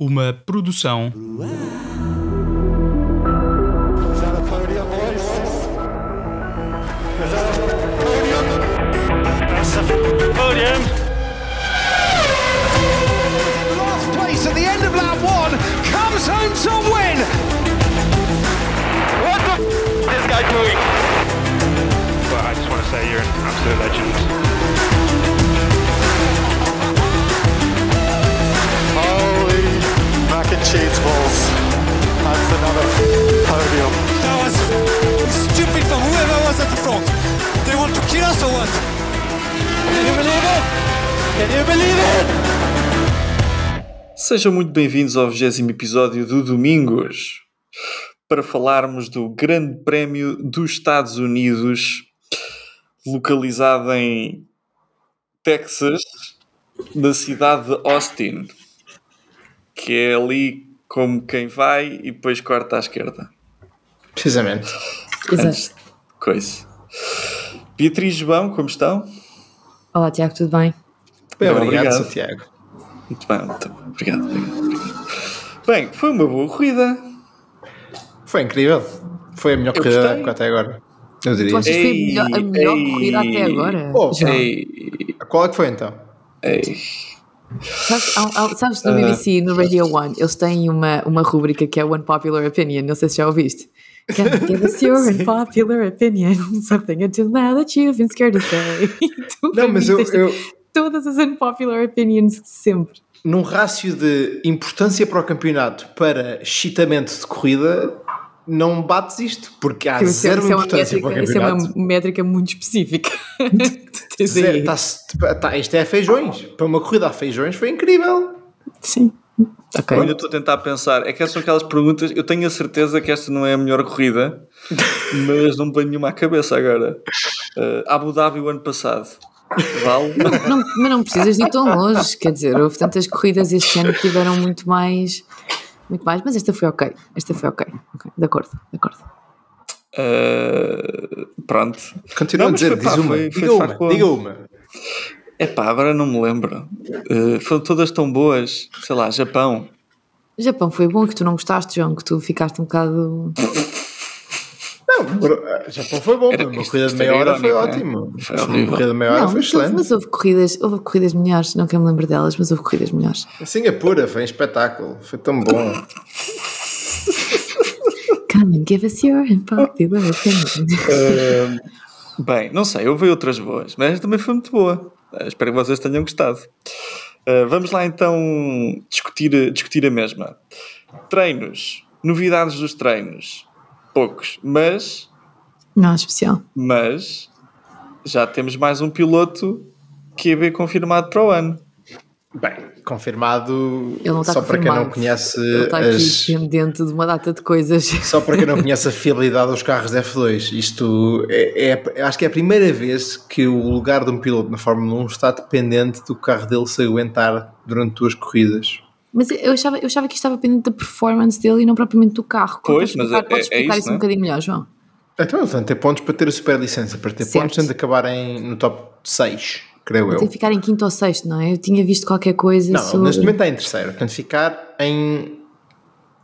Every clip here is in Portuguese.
Uma produção? Well, I just want to say you're an absolute legend. Cheese balls. That's another podium. That was stupid for whoever was at the front. They want to kill us or what? Can you believe it? Can you believe it? Sejam muito bem-vindos ao 20 episódio do Domingos para falarmos do Grande Prémio dos Estados Unidos, localizado em Texas, na cidade de Austin, que é ali como quem vai e depois corta à esquerda. Precisamente. Antes de Coisa. Beatriz João, como estão? Olá, Tiago, tudo bem? Bem, Bem, obrigado, obrigado. Santiago. Muito bem, muito bem. Obrigado, obrigado, obrigado. Bem, foi uma boa corrida. Foi incrível. Foi a melhor Eu corrida gostei. até agora. Eu diria. Tu achas que foi a melhor, a melhor ei. corrida até agora? Oh? Ei, Qual é que foi então? ei. Sabes, sabes Ah. no BBC, no Radio One, eles têm uma, uma rúbrica que é One Popular Opinion, não sei se já ouviste. Can you give us your unpopular opinion? Something until now that you've been scared to say. Não, mas eu, eu Todas as unpopular opinions de sempre. num rácio de importância para o campeonato para chitamento de corrida, não bates isto, porque há Isso é- zero isso é uma importância métrica- para o Isso é uma métrica muito específica. Zero, tá- tá- isto é feijões. Para uma corrida a feijões foi incrível. Sim. Ok. Eu ainda estou a tentar pensar. É que essas são aquelas perguntas. Eu tenho a certeza que esta não é a melhor corrida, mas não me vem nenhuma à cabeça agora. Uh, Abu Dhabi o ano passado. Vale? Não, mas não precisas de ir tão longe, quer dizer, houve tantas corridas este ano que tiveram muito mais, muito mais, mas esta foi ok, esta foi ok, ok, de acordo, de acordo. Uh, pronto. Continua Não, a dizer, foi, pá, diz uma. foi- foi diga uma, diga uma. Epá, agora não me lembro. Uh, foram todas tão boas. Sei lá, Japão. Japão foi bom que tu não gostaste, João, que tu ficaste um bocado. Não, Japão foi bom. Era- uma isto- corrida de meia hora foi ótimo. Foi horrível. corrida de meia hora não, foi mas, excelente. mas houve corridas, houve corridas melhores, não quero me lembrar delas, mas houve corridas melhores. Singapura foi um espetáculo. Foi tão bom. Come and give us your unpopular opinion. Uh, bem, não sei, houve outras boas, mas também foi muito boa. Uh, espero que vocês tenham gostado. Uh, vamos lá então discutir, discutir a mesma. Treinos, novidades dos treinos. Poucos, mas, Não, especial. mas já temos mais um piloto QB confirmado para o ano. Bem, confirmado. Ele não está só para quem não confirmado. conhece Ele está aqui as. pendente de uma data de coisas. Só para quem não conhece a fiabilidade dos carros de F2, isto é, é- acho que é a primeira vez que o lugar de um piloto na Fórmula 1 está dependente do carro dele se aguentar durante duas corridas. Mas eu achava, eu achava que isto estava pendente da performance dele e não propriamente do carro. Pois, Podes mas explicar, é- podes é explicar isso, isso não um é? bocadinho melhor, João? Então, ele tem de ter pontos para ter a super licença, para ter Certo. pontos tem de acabar em, no top 6, creio Tem eu. que ficar em quinto ou sexto, não é? Eu tinha visto qualquer coisa Não, sobre... neste momento está em terceiro, portanto ficar em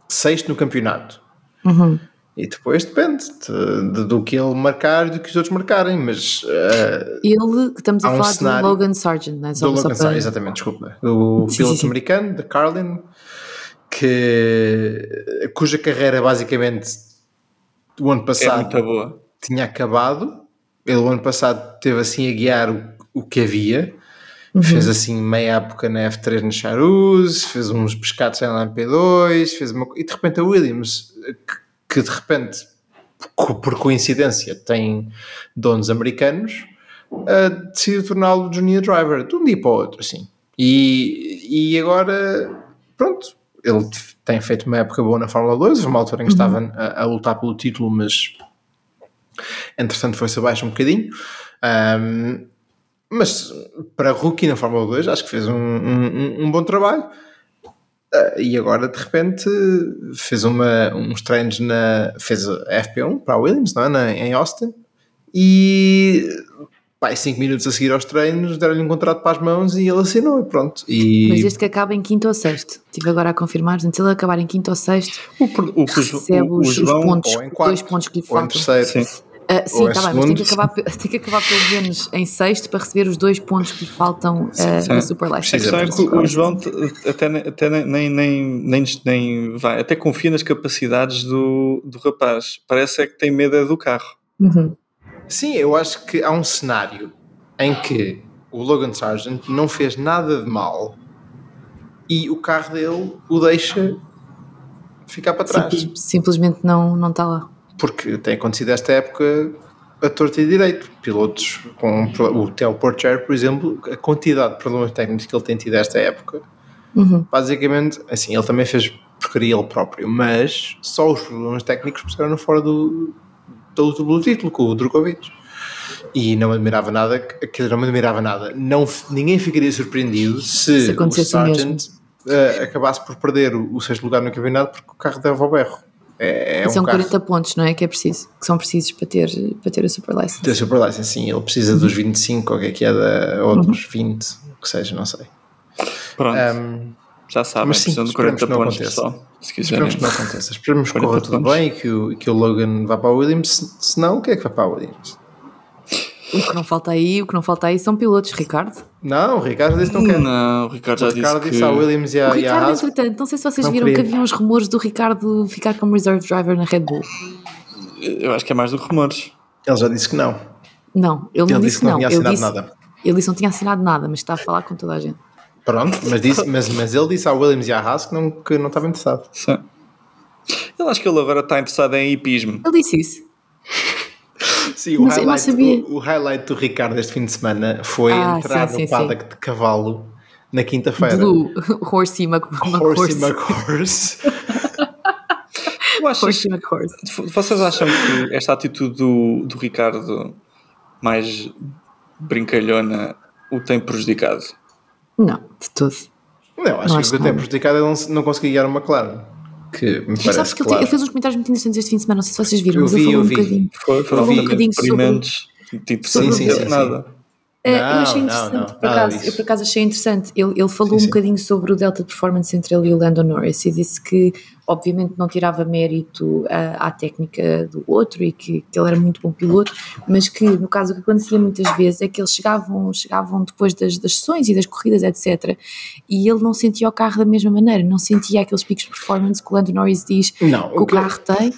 sexto no campeonato. Uhum. E depois depende de- de- do que ele marcar e do que os outros marcarem, mas eh, Ele, que estamos a um falar cenário- do Logan Sargent, não é? Só, do Logan Sargent, exatamente, desculpa. O Sim, piloto sim, americano, de Carlin, que, cuja carreira basicamente o ano É passado boa. tinha acabado. Ele o ano passado teve assim a guiar o, o que havia. Uhum. Fez assim meia época na F3 na Charuz, fez uns pescados na LMP2, fez uma, e de repente a Williams, que, que de repente, por coincidência, tem donos americanos, uh, decidiu torná-lo junior driver de um dia para o outro, assim. E, e agora pronto, ele tem feito uma época boa na Fórmula 2, houve uma altura em que estava a, a lutar pelo título, mas entretanto foi-se abaixo um bocadinho. Um, mas para rookie na Fórmula 2 acho que fez um, um, um bom trabalho. Uh, e agora de repente fez uma, uns treinos na. fez a FP1 para a Williams, não é? Na, em Austin. E pá, 5 minutos a seguir aos treinos deram-lhe um contrato para as mãos e ele assinou e pronto. E Mas este que acaba em quinto ou sexto. Estive agora a confirmar, se ele acabar em quinto ou sexto, O, o, recebe o, o os, os pontos, ou em quarto, dois pontos que lhe ou em faltam. terceiro. Sim. Ah, sim, está bem, mas tem que, acabar, tem que acabar pelo menos em sexto para receber os dois pontos que lhe faltam ah, na Super A License. questão é que o, João até, até nem, nem, nem, nem, nem vai, até confia nas capacidades do, do rapaz. Parece é que tem medo é do carro. Uhum. Sim, eu acho que há um cenário em que o Logan Sargent não fez nada de mal e o carro dele o deixa ficar para trás. Simples- simplesmente não, não está lá. Porque tem acontecido esta época a torta e direito. Pilotos com o Theo Porcher, por exemplo, a quantidade de problemas técnicos que ele tem tido esta época, Uhum. basicamente, assim, ele também fez porcaria ele próprio, mas só os problemas técnicos puseram fora do, pelo título com o Drogovic. E não admirava nada, quer dizer, não admirava nada. Não, ninguém ficaria surpreendido se, Se o Sargent eh, acabasse por perder o, o sexto lugar no campeonato porque o carro dava ao berro. É, é um São carro 40 pontos, não é? Que é preciso, que são precisos para ter, para ter a Super License. da Super License, sim, ele precisa dos 25 ou que é que é, da, ou dos 20, o que seja, não sei. Pronto, Um, já sabem, mas sim, precisam de esperemos 40 que não pontos, aconteça. pessoal. Esperemos que não aconteça. Esperemos que 40 corra tudo pontos. bem e que, o, que o Logan vá para a Williams. Se, se não, o que é que vai para a Williams? O que não falta aí, o que não falta aí são pilotos, Ricardo. Não, o Ricardo disse que não quer. Não, o Ricardo já o Ricardo disse disse que... à Williams e O à, e à Ricardo, Haas. entretanto, não sei se vocês não viram queria. que havia uns rumores do Ricardo ficar como reserve driver na Red Bull. Eu acho que é mais do que rumores. Ele já disse que não. Não, ele não Ele disse disse que não não. tinha Ele assinado disse, nada. ele disse que não tinha assinado nada, mas está a falar com toda a gente. Pronto, mas, disse, mas, mas ele disse à Williams e à Haas que não, que não estava interessado. Sim. Eu acho que ele agora está interessado em hipismo. Ele disse isso. Sim, o highlight, o, o highlight do Ricardo este fim de semana foi Ah, entrar sim, no sim, paddock de cavalo na quinta-feira. Do Horsey Mc- Horsey McHorse. Acho Horsey McHorse. Vocês acham que esta atitude do, do Ricardo mais brincalhona o tem prejudicado? Não, de todo. Não, acho Não que acho o que tem prejudicado é não, não conseguir guiar uma McLaren. Que me Mas parece sabes que ele, claro. ele fez uns comentários muito interessantes este fim de semana, não sei se vocês viram, Eu mas ele vi, falou eu um vi. bocadinho. Foi, Falou um bocadinho sobre-. Tipo, Sim, sim, sim, sim. nada. Não, eu achei não, interessante, não, por nada acaso, eu por acaso achei interessante. Ele, ele falou Sim, um sim. bocadinho sobre o delta de performance entre ele e o Lando Norris e disse que, obviamente, não tirava mérito à, à técnica do outro e que, que ele era muito bom piloto, mas que, no caso, o que acontecia muitas vezes é que eles chegavam, chegavam depois das, das sessões e das corridas, etc. E ele não sentia o carro da mesma maneira, não sentia aqueles picos de performance que o Lando Norris diz Não, que o que- carro tem.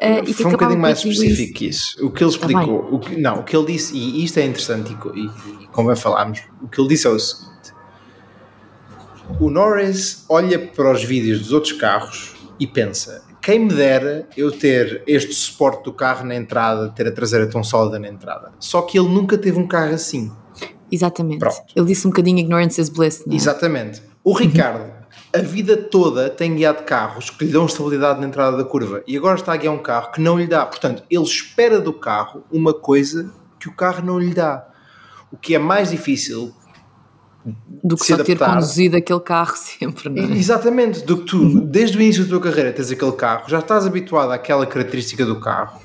eh, e que foi um bocadinho mais específico que isso. O que ele Tá explicou, o que, não, o que ele disse, e isto é interessante, e, e, e convém falarmos, o que ele disse é o seguinte: o Norris olha para os vídeos dos outros carros e pensa. Quem me dera eu ter este suporte do carro na entrada, ter a traseira tão sólida na entrada. Só que ele nunca teve um carro assim. Exatamente. Pronto. Ele disse um bocadinho ignorance is bliss, não é? Exatamente. O Ricardo, a vida toda, tem guiado carros que lhe dão estabilidade na entrada da curva e agora está a guiar um carro que não lhe dá. Portanto, ele espera do carro uma coisa que o carro não lhe dá. O que é mais difícil, do que se só ter adaptar. conduzido aquele carro sempre, não é? exatamente, do que tu, desde o início da tua carreira, tens aquele carro, já estás habituado àquela característica do carro.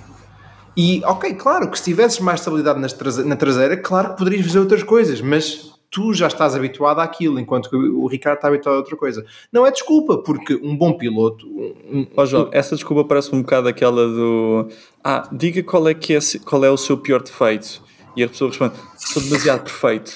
E, ok, claro que se tivesses mais estabilidade na traseira, claro que poderias fazer outras coisas, mas tu já estás habituado àquilo, enquanto que o Ricardo está habituado a outra coisa. Não é desculpa, porque um bom piloto, um- Ó João, essa desculpa parece um bocado aquela do Ah, diga qual é, que é, qual é o seu pior defeito. E a pessoa responde: Sou demasiado perfeito.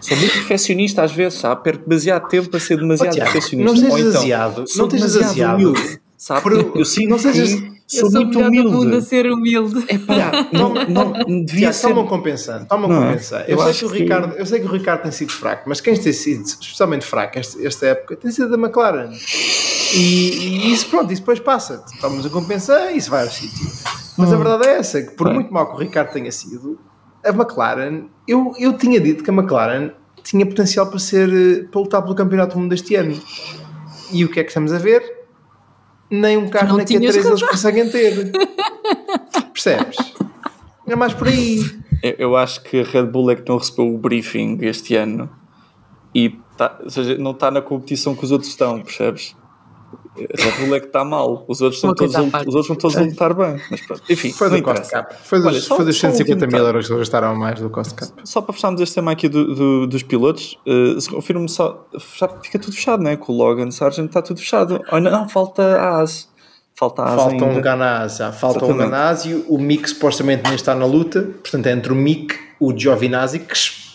Sou muito perfeccionista às vezes, sabe? Perco demasiado tempo para ser demasiado Oh, Tiago, perfeccionista. não sejas então, aziado, sou não sejas demasiado aziado. humilde, sabe? Por- eu sinto não sejas- que sou muito humilde. ser humilde. Pá, não, não, devia Tiago, ser. toma um compensando, toma um Não é? compensar. Eu Eu, sei acho que o que- Ricardo, eu sei que o Ricardo tem sido fraco, mas quem tem sido especialmente fraco esta, esta época tem sido a McLaren. E, e isso, pronto, isso depois passa. Tomas a compensar e isso vai ao sítio. Mas a Hum. verdade é essa, que por muito mal que o Ricardo tenha sido, a McLaren, eu, eu tinha dito que a McLaren tinha potencial para ser, eh, para lutar pelo campeonato do mundo deste ano. E o que é que estamos a ver? Nem um carro na tinhas Q3 eles conseguem ter. Percebes? É mais por aí. Eu, eu acho que a Red Bull é que não recebeu o briefing este ano e tá, ou seja, não está na competição que os outros estão, percebes? Red Bull é que está mal, os outros, estão todos, a- os outros estão todos a lutar bem. Mas pronto, enfim, Foi do Cost. Cap. Foi dos, Olha, só- foi dos só um 150 mil euros que eles gastaram mais do Cost Cap. Só para fecharmos este tema aqui do- do- dos pilotos, uh, se confirmo só, já fica tudo fechado, não é? Com o Logan Sargent está tudo fechado. Oh, não, não, falta a AS. Falta a AS Falta um já. falta um Exatamente. Ganassi, o Mick supostamente nem está na luta, portanto é entre o Mick, o Giovinazzi, que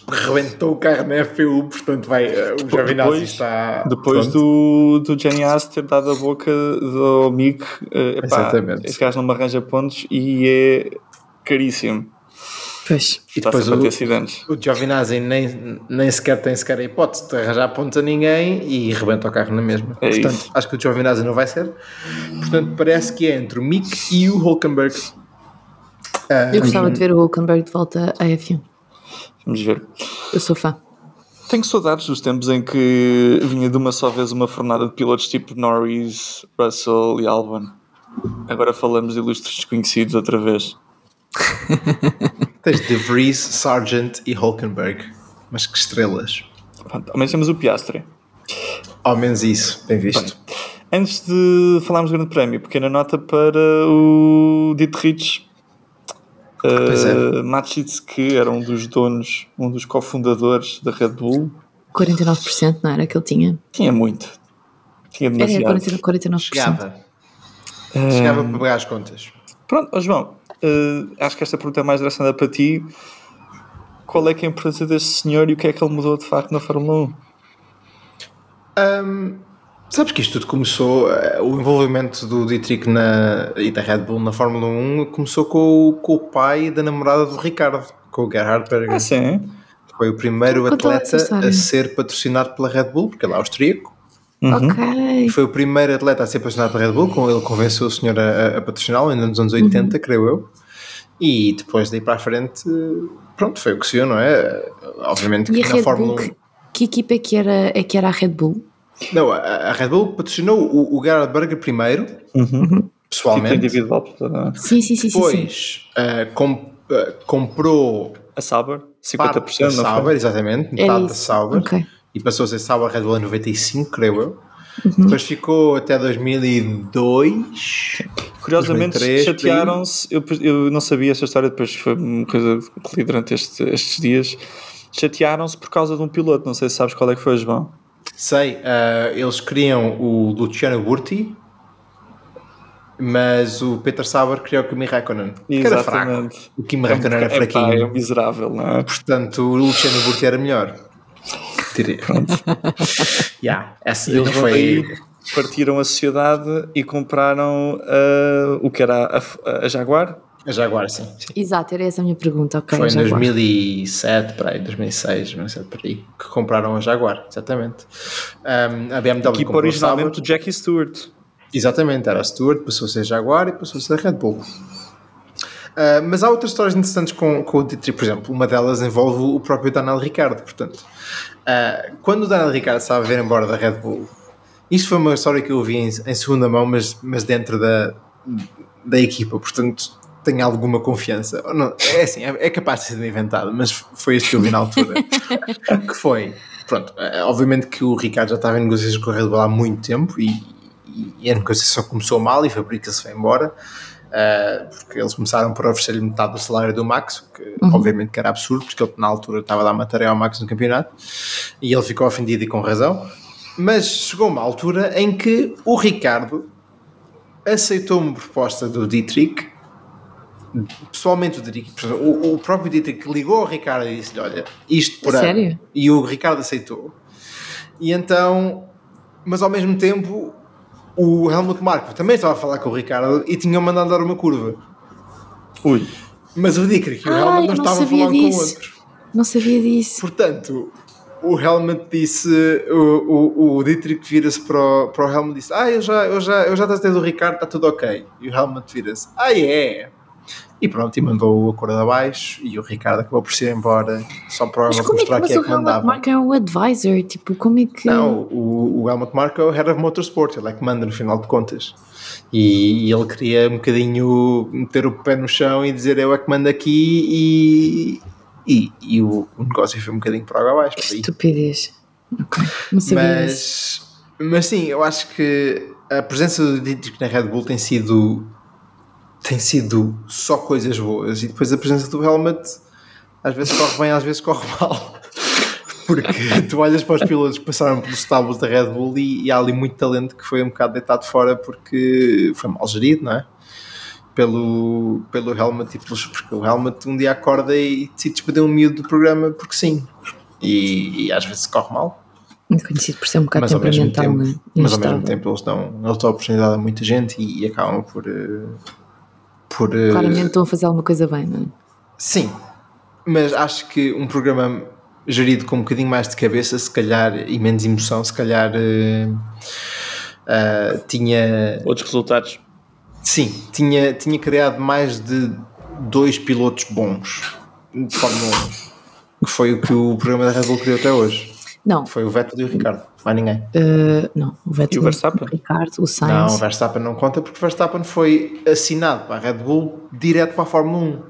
rebentou o carro na FPU, portanto vai, eh, o Giovinazzi Depois- está... Depois pronto. do, do Jenny Haas ter dado a boca do Mick, uh, epá, Exatamente. esse gajo não me arranja pontos e é caríssimo. Pois. E depois o, acidentes. o Giovinazzi nem, nem sequer tem sequer a hipótese de arranjar pontos a ninguém e rebenta o carro na mesma. É portanto, isso. acho que o Giovinazzi não vai ser. Portanto, parece que é entre o Mick e o Hulkenberg. Ah, Eu gostava de ver o Hulkenberg de volta à F1. Vamos ver. Eu sou fã. Tenho saudades dos tempos em que vinha de uma só vez uma fornada de pilotos tipo Norris, Russell e Albon. Agora falamos de ilustres desconhecidos outra vez. Tens De Vries, Sargent e Hulkenberg. Mas que estrelas. Pronto, ao menos temos o Piastre. Ao menos isso, bem visto. Antes de falarmos do Grande Prémio, pequena nota para o Dietrich Pois é. uh, Matschitz, que era um dos donos, um dos cofundadores da Red Bull. 49% não era que ele tinha? Tinha muito. Tinha Era demasiado. 49%. 49%. Chegava. Chegava para pagar as contas. Pronto, ó João, uh, acho que esta pergunta é mais direcionada para ti. Qual é que é a importância deste senhor e o que é que ele mudou de facto na Fórmula 1? Hum, sabes que isto tudo começou, eh, o envolvimento do Dietrich na, e da Red Bull na Fórmula 1 começou com, o- com o pai da namorada do Ricardo, com o Gerhard Berger. Ah, sim. Foi o primeiro atleta a ser patrocinado pela Red Bull, porque ele é austríaco. Ok. E foi o primeiro atleta a ser patrocinado pela Red Bull, com ele convenceu o senhor a, a- patrociná-lo, ainda nos anos 80, creio eu. E depois daí para a frente, pronto, foi o que se viu, não é? Obviamente E que a na Red Fórmula Bull, 1. que, que equipa é que era, é que era a Red Bull? Não, a, a Red Bull patrocinou o, o Gerhard Berger primeiro, Tipo pessoalmente. individual. portanto, Sim, sim, sim, sim. sim. Depois ah, com- ah, comprou A Sauber, parte 50%, da não Sauber, foi? exatamente, Era metade da isso. Sauber. Ok. E passou a ser Sauber Red Bull em 95, creio eu. Uhum. Depois ficou até 2002. Curiosamente 2003, chatearam-se, eu, eu não sabia essa história, depois foi uma coisa que li durante este- estes dias. Chatearam-se por causa de um piloto, não sei se sabes qual é que foi, João. Sei, ah, eles queriam o Luciano Burti, mas o Peter Sauber queria o Kimi Raikkonen, que era fraco. O Kimi Raikkonen era Epá, fraquinho. é um miserável, não é? Portanto, o Luciano Burti era melhor. Diria. yeah, essa E eles foi. partiram a sociedade e compraram ah, o que era a, a Jaguar. A Jaguar, sim. sim. Exato, era essa a minha pergunta. Ok, Foi em Jaguar. 2007, para aí, 2006, 2007, por aí, que compraram a Jaguar, exatamente. Um, a BMW Equipa comprou a originalmente do Jackie Stewart. Exatamente, era a Stewart, passou a ser Jaguar e passou a ser Red Bull. Uh, mas há outras histórias interessantes com, com o Dietrich, por exemplo, uma delas envolve o próprio Daniel Ricciardo, portanto. Uh, quando o Daniel Ricciardo estava a ver embora da Red Bull, isto foi uma história que eu ouvi em, em segunda mão, mas, mas dentro da, da equipa, portanto tenho alguma confiança. Não, é assim, é, é capaz de ser inventado, mas foi isto que eu vi na altura. que foi, pronto, é, obviamente que o Ricardo já estava em negociações com a Red Bull há muito tempo e, e- a negociação começou mal e ele se foi embora. uh, porque eles começaram por oferecer-lhe metade do salário do Max, o que obviamente que era absurdo, porque ele na altura estava a dar material ao Max no campeonato e ele ficou ofendido e com razão. Mas chegou uma altura em que o Ricardo aceitou uma proposta do Dietrich pessoalmente o Dietrich, o, o próprio Dietrich ligou ao Ricardo e disse-lhe: Olha, isto por ano. Sério? E o Ricardo aceitou. E então, mas ao mesmo tempo, o Helmut Marko também estava a falar com o Ricardo e tinham mandado dar uma curva. Ui. Mas o Dietrich e o Ah, Helmut não não estavam a sabia falar um com o disso. outro. Não sabia disso. Portanto, o Helmut disse, o, o, o Dietrich vira-se para o, para o Helmut e disse: Ah, eu já, eu já, eu já tratei do Ricardo, está tudo ok. E o Helmut vira-se: Ah, é? E pronto, e mandou a corda abaixo e o Ricardo acabou por ser embora só para Mas é que mostrar mas que é o que Helmut mandava. Marko é um advisor? Tipo, como é que. Não, o, o Helmut Marko é o Head of Motorsport, ele é que manda no final de contas. E, e ele queria um bocadinho meter o pé no chão e dizer eu é que mando aqui e, e, e o, o negócio foi um bocadinho para água abaixo. Que estupidez. Ok. Não sabia isso. Mas, mas sim, eu acho que a presença do Dietrich na Red Bull tem sido tem sido só coisas boas e depois a presença do Helmut às vezes corre bem, às vezes corre mal. Porque tu olhas para os pilotos que passaram pelos estábulos da Red Bull e, e há ali muito talento que foi um bocado deitado fora porque foi mal gerido, não é? Pelo, pelo Helmut e pelos, porque o Helmut um dia acorda e decide despedir um miúdo do programa porque sim. E, e às vezes corre mal, Conhecido por ser um bocado mas ao mesmo temperamental, tempo, né? mas ao mesmo tempo eles dão, eles dão oportunidade a muita gente e, e acabam por eh, por eh, Claramente estão a fazer alguma coisa bem, não é? sim mas acho que um programa gerido com um bocadinho mais de cabeça se calhar e menos emoção se calhar eh, ah, tinha Outros resultados. sim tinha tinha criado mais de dois pilotos bons de Fórmula 1 que foi o que o programa da Red Bull criou até hoje Não, foi o Vettel e o Ricardo mais ninguém eh, não. O Vettel, E o Verstappen? o Ricardo, o Não, Sainz. o Verstappen não conta porque o Verstappen foi assinado para a Red Bull direto para a Fórmula 1.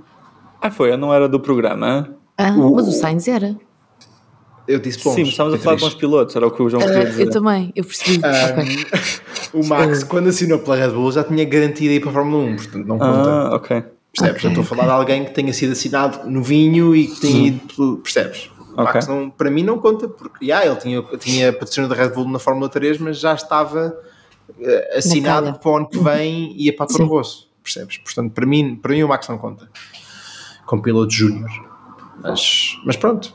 Ah, foi, não era do programa. Ah, o- mas o Sainz era. Eu disse bons. Sim, mas estávamos a falar com os pilotos, era o que o João Ah, queria dizer. eu também, eu percebi. Ah. O Max, quando assinou pela Red Bull, já tinha garantido ir para a Fórmula 1, portanto não conta. Ah, ok. percebes? ok, Eu estou a falar de alguém que tenha sido assinado no vinho e que tenha ido pelo. Percebes? O Ok. Max não, para mim não conta, porque já, ele tinha, tinha patrocínio da Red Bull na Fórmula 3, mas já estava eh, assinado para o ano que vem e ia para a Toro Sim. Rosso. Percebes? Portanto, para mim, para mim o Max não conta. Com piloto júnior. Mas, mas pronto.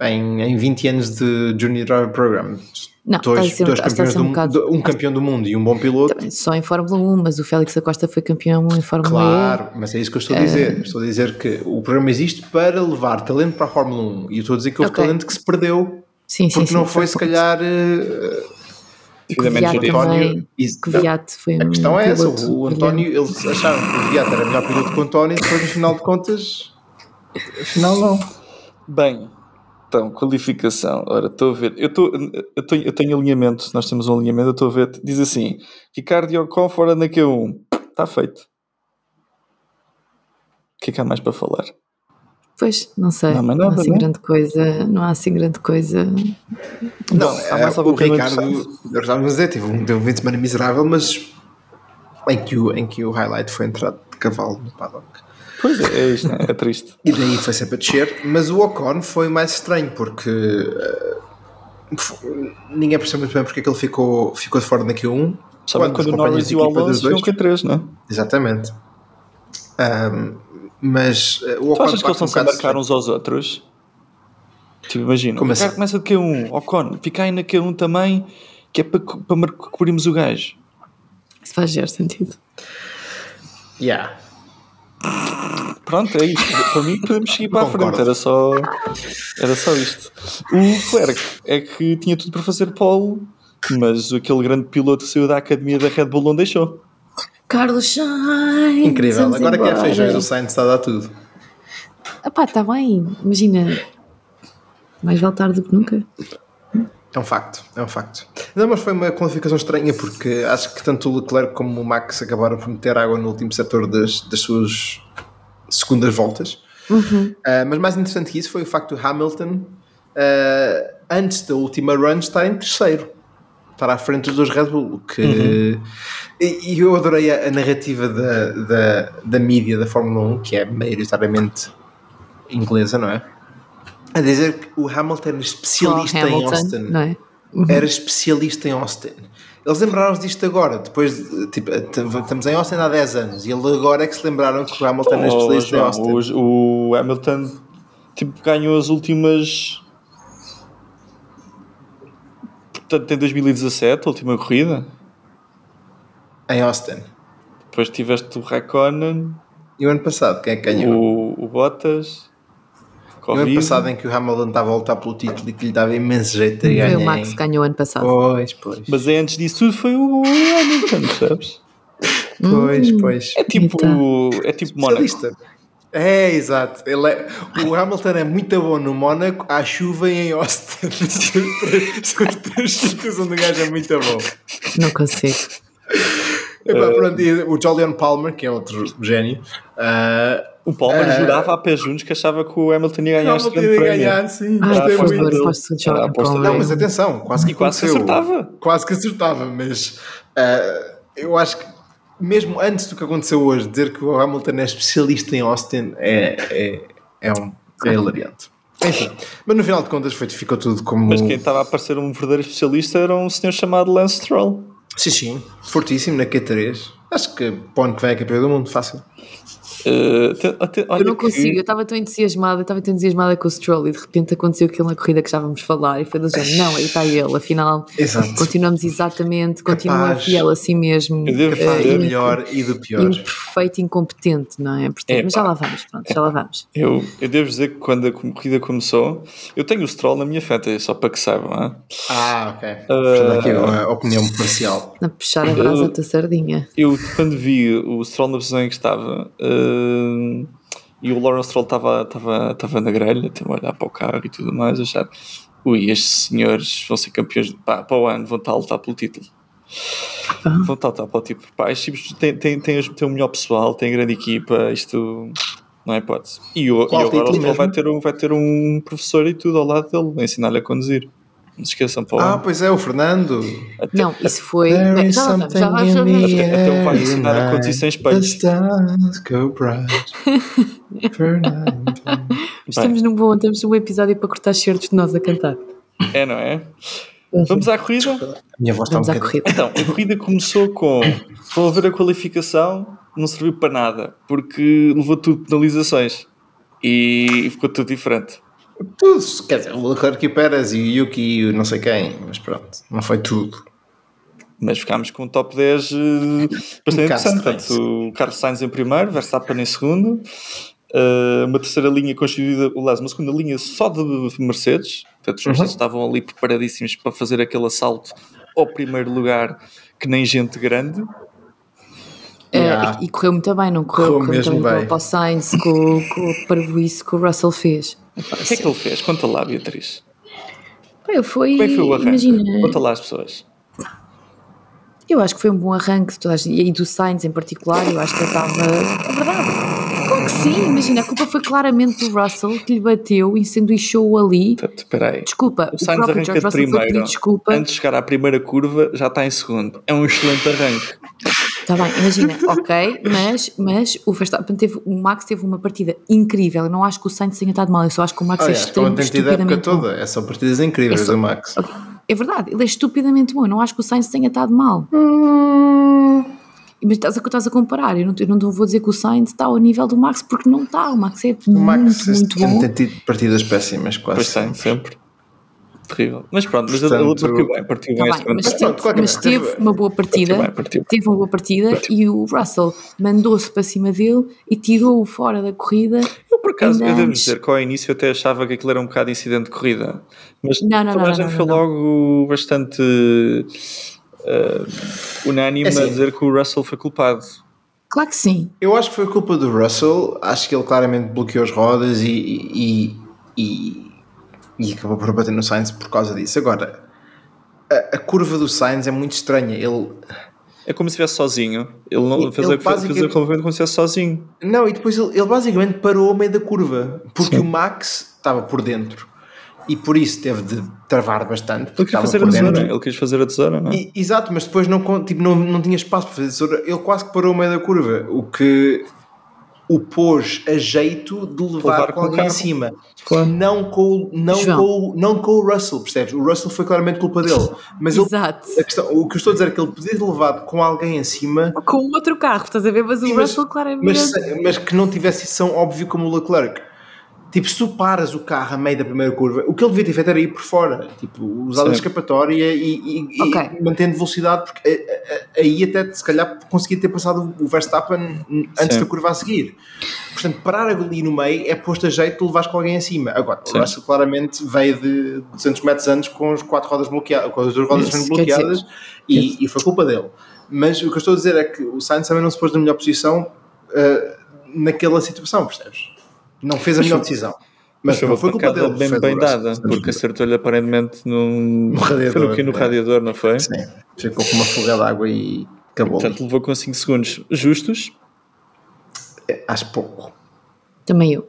Em, em 20 anos de Junior Driver Program, Não, dois, está a ser- dois está a campeões do um bocado- um campeão do mundo e um bom piloto, Também Só em Fórmula 1, mas o Félix Acosta foi campeão em Fórmula Claro, mas é isso que eu estou a dizer. Estou a dizer que o programa existe para levar talento para a Fórmula 1 e eu estou a dizer que houve Ok. talento que se perdeu E. Sim, sim, porque sim. não foi, foi se calhar. eh, E que o devidamente Viato gerido. também. Isso- Que o Viato foi A um questão é essa: o. António, eles acharam que o Viato era melhor piloto que o António e depois, no final de contas, afinal, não. Bem, então, qualificação. Ora, estou a ver. Eu, estou, eu, tenho, eu tenho alinhamento, nós temos um alinhamento, eu estou a ver. Diz assim: Ricardo Ocon fora na Q1. Está feito. O que é que há mais para falar? Pois, não sei. Não, Não, mas há nada, assim não? grande coisa. Não há assim grande coisa. Não, há é, mais o algum problema Ricardo, nós estávamos a dizer, teve um, teve um fim de semana miserável, mas em que, o, em que o highlight foi entrado de cavalo no paddock. Pois é, é isto, é triste. E daí foi sempre a descer, mas o Ocon foi mais estranho porque f- ninguém percebeu muito bem porque é que ele ficou, ficou de fora na Q1. Sabe quando, os o Norris de e o equipa dos Alonso ficam Q3, não é? Exatamente. Ahm, mas eh, o Tu Ocon achas que eles parte um a marcar uns aos outros? Tipo, imagina, Como o Ricardo assim? começa de Q1, Ocon, fica aí na Q1 também, que é para, para cobrirmos o gajo. Isso faz zero sentido. Yeah. Pronto, é isto. Para mim podemos seguir para a Concordo. frente, era só, era só isto. O Clerc é que tinha tudo para fazer pole, mas aquele grande piloto que saiu da academia da Red Bull não deixou. Carlos Sainz! Incrível. Agora que é embora. feijões, o Sainz está a dar tudo. Ah pá, está bem. Imagina. Mais vale tarde do que nunca. É um facto, é um facto. Não, mas foi uma qualificação estranha porque acho que tanto o Leclerc como o Max acabaram por meter água no último setor das, das suas segundas voltas. Ah, mas mais interessante que isso foi o facto do Hamilton, ah, antes da última run, estar em terceiro. Estar à frente dos dois Red Bull. Que... E, e eu adorei a, a narrativa da, da, da mídia da Fórmula 1, que é maioritariamente inglesa, não é? A dizer que o Hamilton era especialista em Hamilton, Austin Não é? era especialista em Austin. Eles lembraram-se disto agora, depois, de- tipo, estamos em Austin há 10 anos e ele agora é que se lembraram que o Hamilton é Oh, especialista em João, Austin. o, o Hamilton tipo, ganhou as últimas. Portanto, em 2017, a última corrida. Em Austin. Depois tiveste o Raikkonen, E o ano passado, quem é que ganhou? o, o Bottas, E o ano Covid. passado em que o Hamilton estava a lutar pelo título e que lhe dava imenso jeito de Foi ganhar. o Max que ganhou ano passado. Pois, pois. Mas é antes disso tudo foi o Hamilton, percebes? Pois, Hum. pois. É tipo, Eita. é tipo Mónaco. É, exato. Ele é- o Hamilton é muito bom no Mónaco, à chuva e em Austin. São os três sítios onde o gajo é muito bom. Não consigo. Epá, pronto, e o Julian Palmer, que é outro gênio, ah, O Palmer Ah. jurava a pé juntos que achava que o Hamilton ia ganhar este Hamilton grande ia prémio. ganhar, sim. Ai, Era a por aposta favor, dele. posso de Era a Jordan aposta Palmer. Não, mas atenção, quase que quase que aconteceu. acertava. Quase que acertava, mas ah, eu acho que mesmo antes do que aconteceu hoje, dizer que o Hamilton é especialista em Austin é, é, é, um, é hilariante. Enfim, mas no final de contas foi, ficou tudo como. Mas quem estava a parecer um verdadeiro especialista era um senhor chamado Lance Stroll. Sim, sim, fortíssimo na Q3. Acho que para que vem é campeão do mundo, fácil. Uh, até- Eu não que- consigo, eu estava tão entusiasmada, eu estava tão entusiasmada com o Stroll e de repente aconteceu aquilo na corrida que já vamos falar e foi do género, não, aí está ele, afinal Exato. continuamos exatamente, continua Capaz. fiel a si mesmo, Capaz do e- melhor e do pior. um perfeito incompetente, não é? Portanto, Epá. mas já lá vamos, pronto, já lá vamos. Eu, eu devo dizer que quando a corrida começou, eu tenho o Stroll na minha fantasy, só para que saibam. ah. Ah, ok. Portanto, aqui uma opinião parcial. A puxar a brasa da sardinha. Eu, quando vi o Stroll na posição em que estava uh, e o Lawrence Stroll estava, na grelha, a olhar para o carro e tudo mais, achar, ui, estes senhores vão ser campeões, pá, para o ano vão estar a lutar pelo título. Vão estar a lutar pelo título. Pá, estes tipos têm, têm, têm, têm o melhor pessoal, têm grande equipa, isto não é hipótese. E, o, e agora o Stroll vai ter, um, vai ter um professor e tudo ao lado dele, ensinar-lhe a conduzir. Não se esqueçam, para o Ah, pois é, o Fernando. Não, isso foi. There is já vamos, já já vamos. the Até- até o air ensinar a tonight. espelhos. Stars go bright. Fernando. Estamos num bom, estamos num bom episódio para cortar certos de nós a cantar. É, não é? Vamos à corrida? A minha voz está um Vamos à corrida. Então, a corrida começou com. Vão ver a qualificação, não serviu para nada, porque levou tudo penalizações e ficou tudo diferente. Tudo, quer dizer, o Leclerc e o Pérez e o Yuki e o não sei quem, mas pronto, não foi tudo. Mas ficámos com um top 10 eh, bastante interessante. Portanto, o Carlos Sainz em primeiro, Verstappen em segundo, eh, uma terceira linha constituída, aliás, uma segunda linha só de Mercedes. Portanto, os Mercedes estavam ali preparadíssimos para fazer aquele assalto ao primeiro lugar, que nem gente grande. Eh, Yeah. e, e correu muito bem, não correu? Correu Correu muito mesmo bem, bem. para, para o Sainz, com, com o parvoíce que o Russell fez. O que é que ele fez? Conta lá, Beatriz. Eu fui, Como é que foi o arranque? imagina, Conta lá às pessoas. eu acho que foi um bom arranque de toda a gente, e do Sainz em particular, eu acho que ele estava. É verdade. Claro que sim, imagina, a culpa foi claramente do Russell que lhe bateu e sanduichou ali. Espera aí. Desculpa, O o, Sainz próprio arranca George de Russell foi pedir primeiro. desculpa. Antes de chegar à primeira curva, já está em segundo. É um excelente arranque. Está bem, imagina, ok, mas, mas o Verstappen teve, o Max teve uma partida incrível. Eu não acho que o Sainz tenha estado mal, eu só acho que o Max é a extremamente tentar a época estupidamente bom. toda. É só partidas incríveis É só- do Max. É verdade, ele é estupidamente bom. Eu não acho que o Sainz tenha estado mal. Mas estás a, estás a comparar. Eu não, eu não vou dizer que o Sainz está ao nível do Max, porque não está. O Max é O Max muito, muito tem, bom. tem tido partidas péssimas, quase. Pois tem, sempre. Terrível. Mas pronto, mas ele- ele Portanto- partiu bem. Partiu Tá bem bem, esta mas, teve, pronto, mas teve uma boa partida. Partiu bem, partiu bem. Teve uma boa partida e o Russell mandou-se para cima dele e tirou-o fora da corrida. Eu, por acaso, eu devo dizer que ao início até achava que aquilo era um bocado incidente de corrida. Mas Não, não, toda a não, gente não, foi não. logo bastante eh, unânime É assim. a dizer que o Russell foi culpado. Claro que sim. Eu acho que foi culpa do Russell. Acho que ele claramente bloqueou as rodas e, e, e, e acabou por bater no Sainz por causa disso. Agora, a, a curva do Sainz é muito estranha. Ele. É como se estivesse sozinho. Ele não Ele fez, a, fez, basicamente- aquele movimento como se estivesse sozinho. Não, e depois ele, ele basicamente parou ao meio da curva porque o Max estava por dentro e por isso teve de travar bastante. Ele quis fazer a tesoura. dentro. Ele quis fazer a tesoura, não é? E- exato, mas depois não, tipo, não, não tinha espaço para fazer tesoura. Ele quase que parou ao meio da curva, o que o pôs a jeito de levar, Levar com alguém em cima. Claro. Não, com, o- não, João. com, o- não com o Russell, percebes? O Russell foi claramente culpa dele. Mas ele, Exato. a questão, o que eu estou a dizer é que ele podia ter levado com alguém em cima, Com outro carro, estás a ver? Mas o Sim, mas- Russell claramente. mas, mas que não tivesse som óbvio como o Leclerc. Tipo, se tu paras o carro a meio da primeira curva, o que ele devia ter feito era ir por fora, tipo, usar a escapatória e, e, e Ok. mantendo velocidade, porque eh, eh, aí até se calhar conseguia ter passado o Verstappen antes Sim. da curva a seguir. Portanto, parar ali no meio é posto a jeito de levares com alguém em cima. Agora, Sim. o Russell claramente veio de 200 metros antes com as quatro rodas bloqueadas, com as duas rodas Isso, bloqueadas e, e foi culpa dele. Mas o que eu estou a dizer é que o Sainz também não se pôs na melhor posição eh, naquela situação, percebes? Não fez a melhor decisão. Mas foi não uma foi culpa dele. bem, bem dada, porque acertou-lhe aparentemente num... No radiador, Foi no, quê? no é. radiador, não foi? Sim, ficou com uma fuga de água e acabou. Portanto, levou com 5 segundos justos. ali. Acho pouco, Também eu.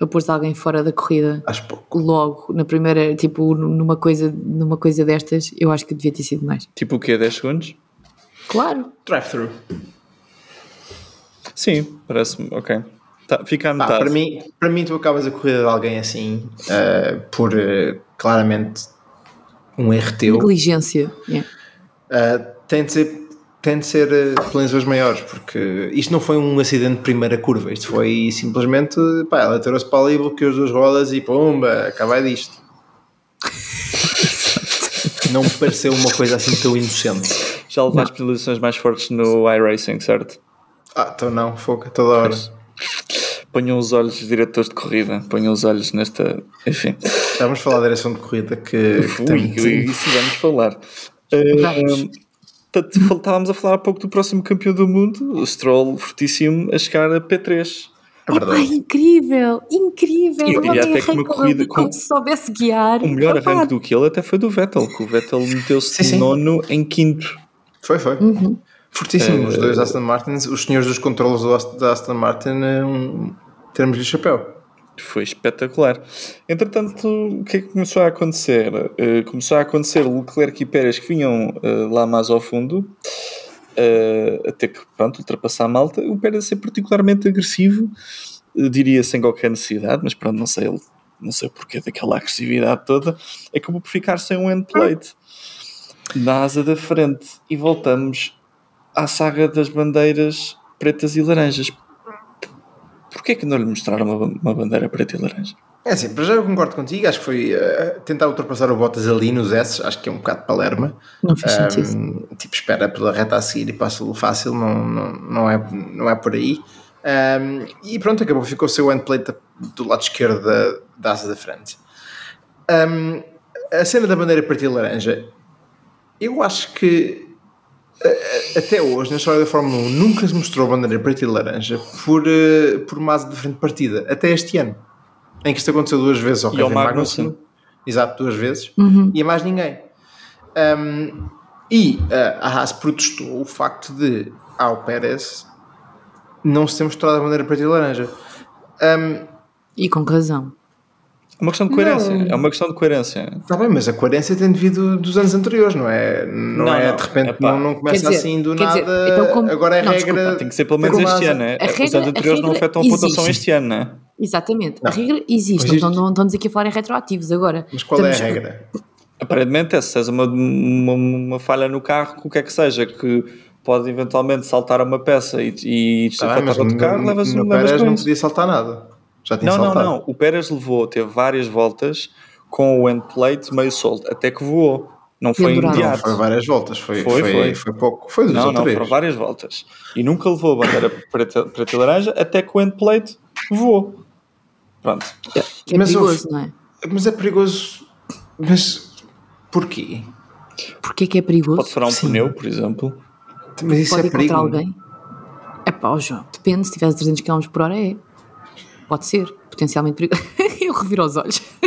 Eu pus alguém fora da corrida acho pouco. logo, na primeira, tipo, numa coisa, numa coisa destas, eu acho que devia ter sido mais. Tipo o quê? 10 segundos? Claro. Drive-through. Sim, parece-me. Ok. Tá, fica metade. para, mim, para mim, tu acabas a corrida de alguém assim eh, por eh, claramente um erro teu. Negligência. Yeah. Uh, tem de ser, tem de ser uh, maiores, porque isto não foi um acidente de primeira curva, isto foi simplesmente, pá, ela tirou-se para ali, bloqueou as duas rodas e pumba, acabei disto. não me pareceu uma coisa assim tão inocente. Já levaste penalizações mais fortes no iRacing, certo? Ah, então não, foca, toda hora. Ponham os olhos, diretores de corrida, ponham os olhos nesta. Enfim. Vamos falar da direção de corrida que, que Ui, tem- ui, isso vamos falar. Vamos. Uh, Estávamos a falar há pouco do próximo campeão do mundo, o Stroll fortíssimo, a chegar a P3. É Epá, verdade. incrível, incrível. E- O e homem até que uma corrida com- como se soubesse guiar. O melhor arranque do que ele até foi do Vettel, que o Vettel meteu-se sim. nono em quinto. Foi, foi. Uhum. Fortíssimo, os Eh, dois Aston Martins, os senhores dos controles da Aston Martin, eh, um, termos de chapéu. Foi espetacular. Entretanto, o que é que começou a acontecer? Eh, começou a acontecer Leclerc e Pérez que vinham eh, lá mais ao fundo, eh, até que, pronto, ultrapassar a malta. O Pérez a ser particularmente agressivo, diria sem qualquer necessidade, mas pronto, não sei, não sei porquê daquela agressividade toda. Acabou por ficar sem um endplate na asa da frente. E voltamos à saga das bandeiras pretas e laranjas. Porquê é que não lhe mostraram uma, uma bandeira preta e laranja? É assim, para já eu concordo contigo, acho que foi eh, tentar ultrapassar o Bottas ali nos S, acho que é um bocado de palerma. Não faz sentido. Um, tipo, espera pela reta a seguir e passa-lo fácil, não, não, não, é, não é por aí. Um, e pronto, acabou, ficou o seu endplate do lado esquerdo da, da asa da frente. Um, a cena da bandeira preta e laranja, eu acho que até hoje, na história da Fórmula 1, nunca se mostrou bandeira preta e laranja por, eh, por uma asa de frente partida, até este ano, em que isto aconteceu duas vezes ao E ao Kevin Magnussen. Magnussen, exato, duas vezes, Uhum. e a mais ninguém. Um, e uh, a Haas protestou o facto de, ao Pérez, não se ter mostrado a bandeira preta e laranja. Um, E com razão. É uma questão de coerência. Não. É uma questão de coerência. Está bem, mas a coerência tem devido dos anos anteriores, não é? Não, Não, é não, de repente, epá. não, não começa dizer- assim do quer dizer, nada. então como- agora é não, regra. desculpa, Tem que ser pelo menos este ano, né? A Os regra- anos anteriores não regra afetam a pontuação este ano, né? Exatamente. A regra existe. Existe. Não, não, não estamos aqui a falar em retroativos agora. Mas qual é a Estamos- regra? Aparentemente é se tens uma, uma, uma falha no carro, o que é que seja, que pode eventualmente saltar uma peça e, e te Tá afetar outro carro, levas, no Pérez não podia saltar nada. Já tinha Não, não, saltado. não. O Pérez levou, teve várias voltas com o endplate meio solto, até que voou. Não foi Pendurado. Não, imediato. foi várias voltas. Foi, Foi, foi, foi. foi pouco. Foi duas Não, não, foram várias voltas. E nunca levou a bandeira preta, preta e laranja até que o endplate voou. Pronto. Que é Mas perigoso, houve- não é? Mas é perigoso. Mas porquê? Porquê que é perigoso? Pode furar um Sim. pneu, por exemplo. Mas isso Pode é perigo. alguém? É pá, João, depende, se tiver 300 km por hora é. Pode ser, potencialmente perigoso. Eu reviro os olhos.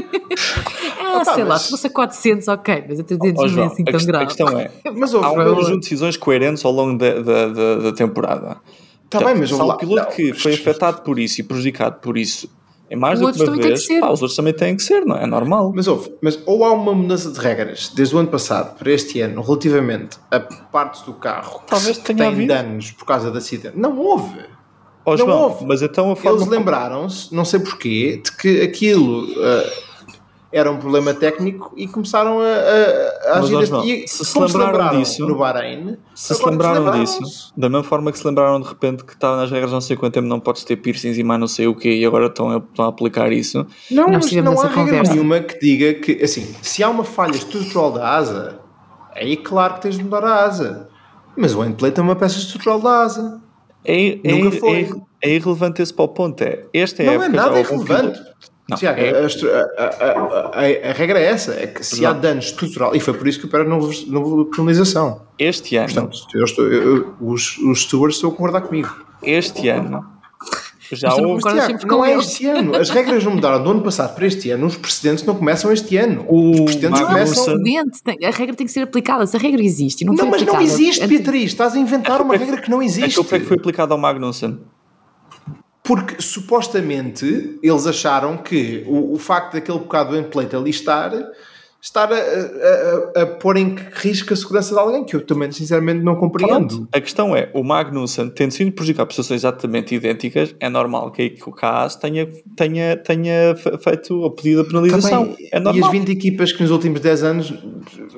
ah, Opa, sei lá, mas- se fosse a 400, ok, mas a 300 Ó, não é João, assim tão quest- a grave. questão é: Mas há houve. um conjunto de decisões coerentes ao longo da, da, da, da temporada. Tá Então, bem, mas se há houve um lá- piloto não, que foi afetado por isso e prejudicado por isso em mais do que uma vez, que ser. pá, os outros também têm que ser, não é? É normal. Mas houve, mas ou há uma mudança de regras desde o ano passado para este ano relativamente a partes do carro Talvez que tenha têm havido. danos por causa de acidente. Não houve. Ó, não João, houve. mas então Eles lembraram-se, não sei porquê, de que aquilo, ah, era um problema técnico e começaram a, a, a Mas, agir este- João, e se se como lembraram disso- no Bahrein Se se lembraram deslembraram-se. disso, da mesma forma que se lembraram de repente que estava nas regras não sei quanto tempo não podes ter piercings e mais não sei o quê e agora estão a, estão a aplicar isso. Não, Nós mas não há regra nenhuma que diga que, assim, se há uma falha estrutural da asa, aí claro que tens de mudar a asa. Mas o endplate é uma peça estrutural da asa. É, é, Nunca foi. é, é irrelevante esse para o ponto. É, esta não é época já nada irrelevante. Não, Tiago, é- a, a- a- a- regra é essa, é que se há Não. dano estrutural, e foi por isso que o Pérez não, houve- não penalização. este ano, Portanto, eu estou, eu- os, os stewards estão a concordar comigo. este ano já não houve. concordas Tiago, sempre não é este ano. As regras não mudaram do ano passado para este ano, os precedentes não começam este ano. O os precedentes Magnussen- começam. Precedente, a regra tem que ser aplicada. Se a regra existe não, Não, foi mas não aplicada, existe, é- Beatriz. Estás a inventar uma regra que não A existe. culpa é que foi aplicado ao Magnussen. Porque supostamente eles acharam que o, o facto daquele bocado do endplate ali estar, estar a, a- a- a pôr em risco a segurança de alguém, que eu também sinceramente não compreendo. Pronto. A questão é, o Magnussen, tendo sido prejudicado por situações exatamente idênticas, é normal que, que o Caas tenha, tenha, tenha fe- feito o pedido de penalização. Também, é e as normal. 20 equipas que nos últimos 10 anos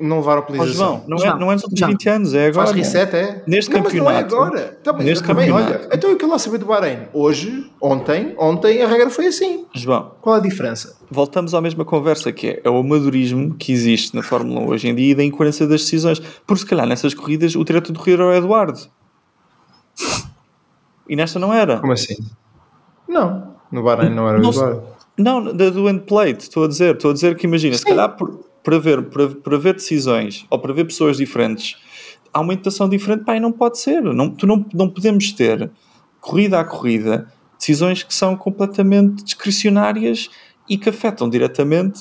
não levaram Ó, penalização. João, não, João, é, não é nos últimos João. 20 anos, é agora. Faz reset, é? Neste não, campeonato- Mas não é agora. Também, neste também, campeonato. olha, então eu quero lá saber do Bahrein. Hoje, ontem, ontem a regra foi assim. João, Qual a diferença? Voltamos à mesma conversa que é, é o amadorismo que existe na Fórmula 1 hoje em dia e da incoerência das decisões. Porque se calhar nessas corridas o diretor de corrida era o Eduardo. E nesta não era. Como assim? Não, no Bahrein não era o Não- Eduardo. Não, da do endplate, estou a dizer. Estou a dizer que imagina, se calhar por, para, ver, para, para ver decisões ou para ver pessoas diferentes, há uma interpretação diferente, pá, e não pode ser. Não, tu não, não podemos ter, corrida a corrida, decisões que são completamente discricionárias e que afetam diretamente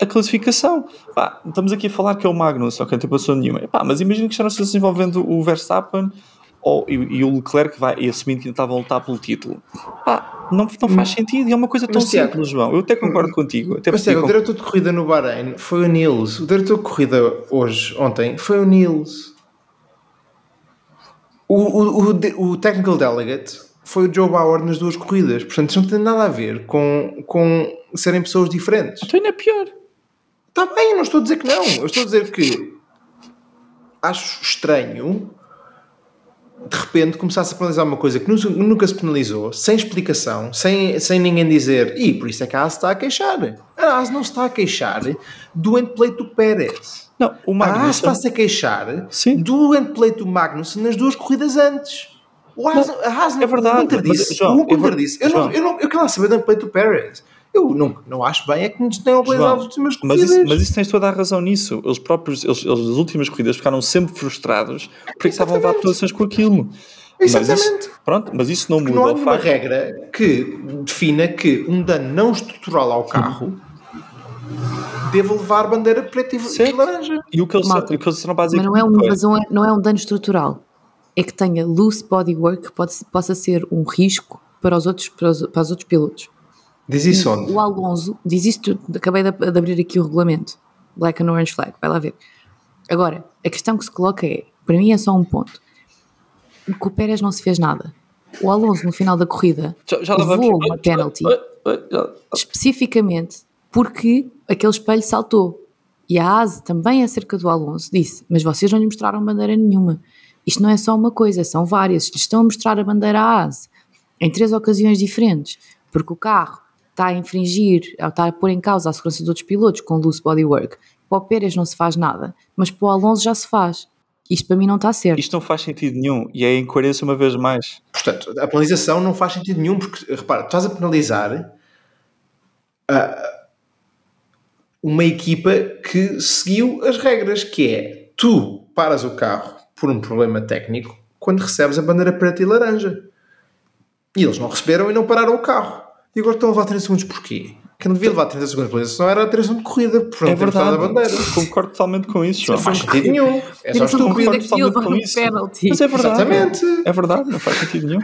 a classificação. Pá, estamos aqui a falar que é o Magnus, ok, não tem passou nenhuma. Pá, mas imagina que está na situação envolvendo o Verstappen ou, e, e o Leclerc que vai, e assumindo que ainda estava a lutar pelo título. Pá, não, não faz sentido e é uma coisa tão Mas, simples, João. Eu até concordo contigo. Até Mas Tiago, o diretor de corrida no Bahrein foi o Nils. O diretor de corrida hoje, ontem, foi o Nils. O, o, o, o technical delegate foi o Joe Bauer nas duas corridas. Portanto, isso não tem nada a ver com, com serem pessoas diferentes. então ainda é pior. Está bem, não estou a dizer que não. Eu estou a dizer que acho estranho de repente começasse a penalizar uma coisa que nu- nunca se penalizou, sem explicação, sem, sem ninguém dizer, e por isso é que a AS está a queixar. A AS não se está a queixar do endplate do Pérez. Não, o A AS Magnussen... está-se a queixar Sim. do endplate do Magnussen nas duas corridas antes. O Haas, é verdade, mas, disse, João, o é ver- disse eu, João. não, eu, não, eu quero lá saber do endplate do Pérez. Eu não, não acho bem é que nos tenham João, penalizado as últimas mas corridas. isso, mas isso tens toda a razão nisso. Eles próprios, eles, eles nas últimas corridas ficaram sempre frustrados porque estavam a levar penalizações com aquilo. Mas Exatamente. isso, pronto, mas isso não Que muda não há o nenhuma facto. regra que defina que um dano não estrutural ao carro deve levar bandeira preta e, e laranja. E o que eles, Malta, o que eles disseram Mas basicamente não é, um, mas não, é, não é um dano estrutural. É que tenha loose bodywork que pode, possa ser um risco para os outros, para os, para os outros pilotos. Diz isso onde? O Alonso diz isto, acabei de, de abrir aqui o regulamento. Black and Orange Flag, vai lá ver. Agora, a questão que se coloca é, para mim é só um ponto. Com o Pérez não se fez nada. O Alonso, no final da corrida, Já, já levou uma penalty Já- especificamente porque aquele espelho saltou. E a ASE também acerca do Alonso disse, mas vocês não lhe mostraram bandeira nenhuma. Isto não é só uma coisa, são várias. Lhes estão a mostrar a bandeira à ASE em três ocasiões diferentes, porque o carro está a infringir, ou está a pôr em causa a segurança dos outros pilotos com loose bodywork. Para o Pérez não se faz nada, mas para o Alonso já se faz. Isto para mim não está certo. Isto não faz sentido nenhum e é a incoerência uma vez mais. Portanto, a penalização não faz sentido nenhum, porque, repara, tu estás a penalizar ah, uma equipa que seguiu as regras, que é tu paras o carro por um problema técnico quando recebes a bandeira preta e laranja. E eles não receberam e não pararam o carro. E agora estão a levar 30 segundos porquê? Quem não devia levar 30 segundos de penalização era a direção de corrida, por não É verdade. a bandeira. Concordo totalmente com isso, João. Não faz sentido nenhum. É só Direção de corrida estúpido. que ia levar com isso. penalty. Mas é verdade. Exatamente. É verdade, não faz sentido nenhum.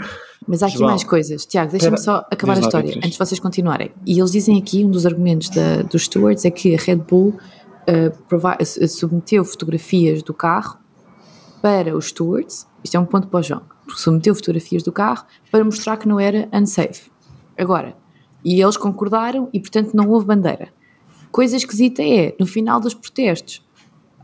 Mas há aqui João. mais coisas. Tiago, deixa-me só acabar a história antes de vocês continuarem. E eles dizem aqui, um dos argumentos da, dos stewards é que a Red Bull uh, uh, submeteu fotografias do carro para os stewards, isto é um ponto para o João, submeteu fotografias do carro para mostrar que não era unsafe. Agora, e eles concordaram e portanto não houve bandeira. Coisa esquisita é, no final dos protestos,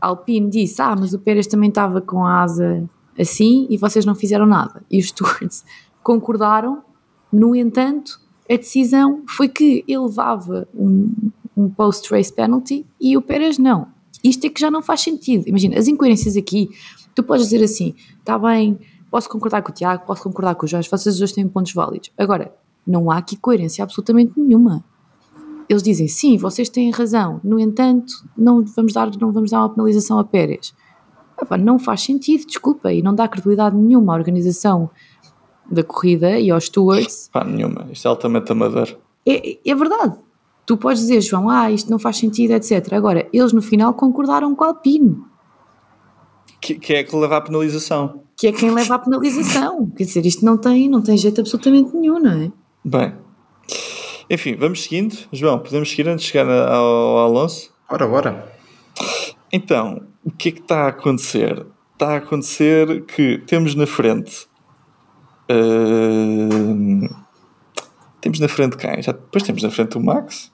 Alpine disse: Ah, mas o Pérez também estava com a asa assim e vocês não fizeram nada. E os stewards concordaram, no entanto, a decisão foi que ele levava um, um post-race penalty e o Pérez não. Isto é que já não faz sentido. Imagina, as incoerências aqui, tu podes dizer assim: está bem, posso concordar com o Tiago, posso concordar com o Jorge, vocês dois têm pontos válidos. Agora, não há aqui coerência absolutamente nenhuma. Eles dizem, sim, vocês têm razão, no entanto, não vamos dar, não vamos dar uma penalização a Pérez. Epá, não faz sentido, desculpa, e não dá credibilidade nenhuma à organização da corrida e aos stewards. Pá, nenhuma, isto é altamente amador. É, é verdade. Tu podes dizer, João, ah, isto não faz sentido, etc. Agora, eles no final concordaram com a Alpine. Que, que é que leva à penalização. Que é quem leva à penalização. Quer dizer, isto não tem, não tem jeito absolutamente nenhum, não é? Bem, enfim, vamos seguindo. João, podemos seguir antes de chegar ao, ao Alonso? Bora, bora. Então, o que é que está a acontecer? Está a acontecer que temos na frente. Uh, temos na frente quem? Já, depois temos na frente o Max.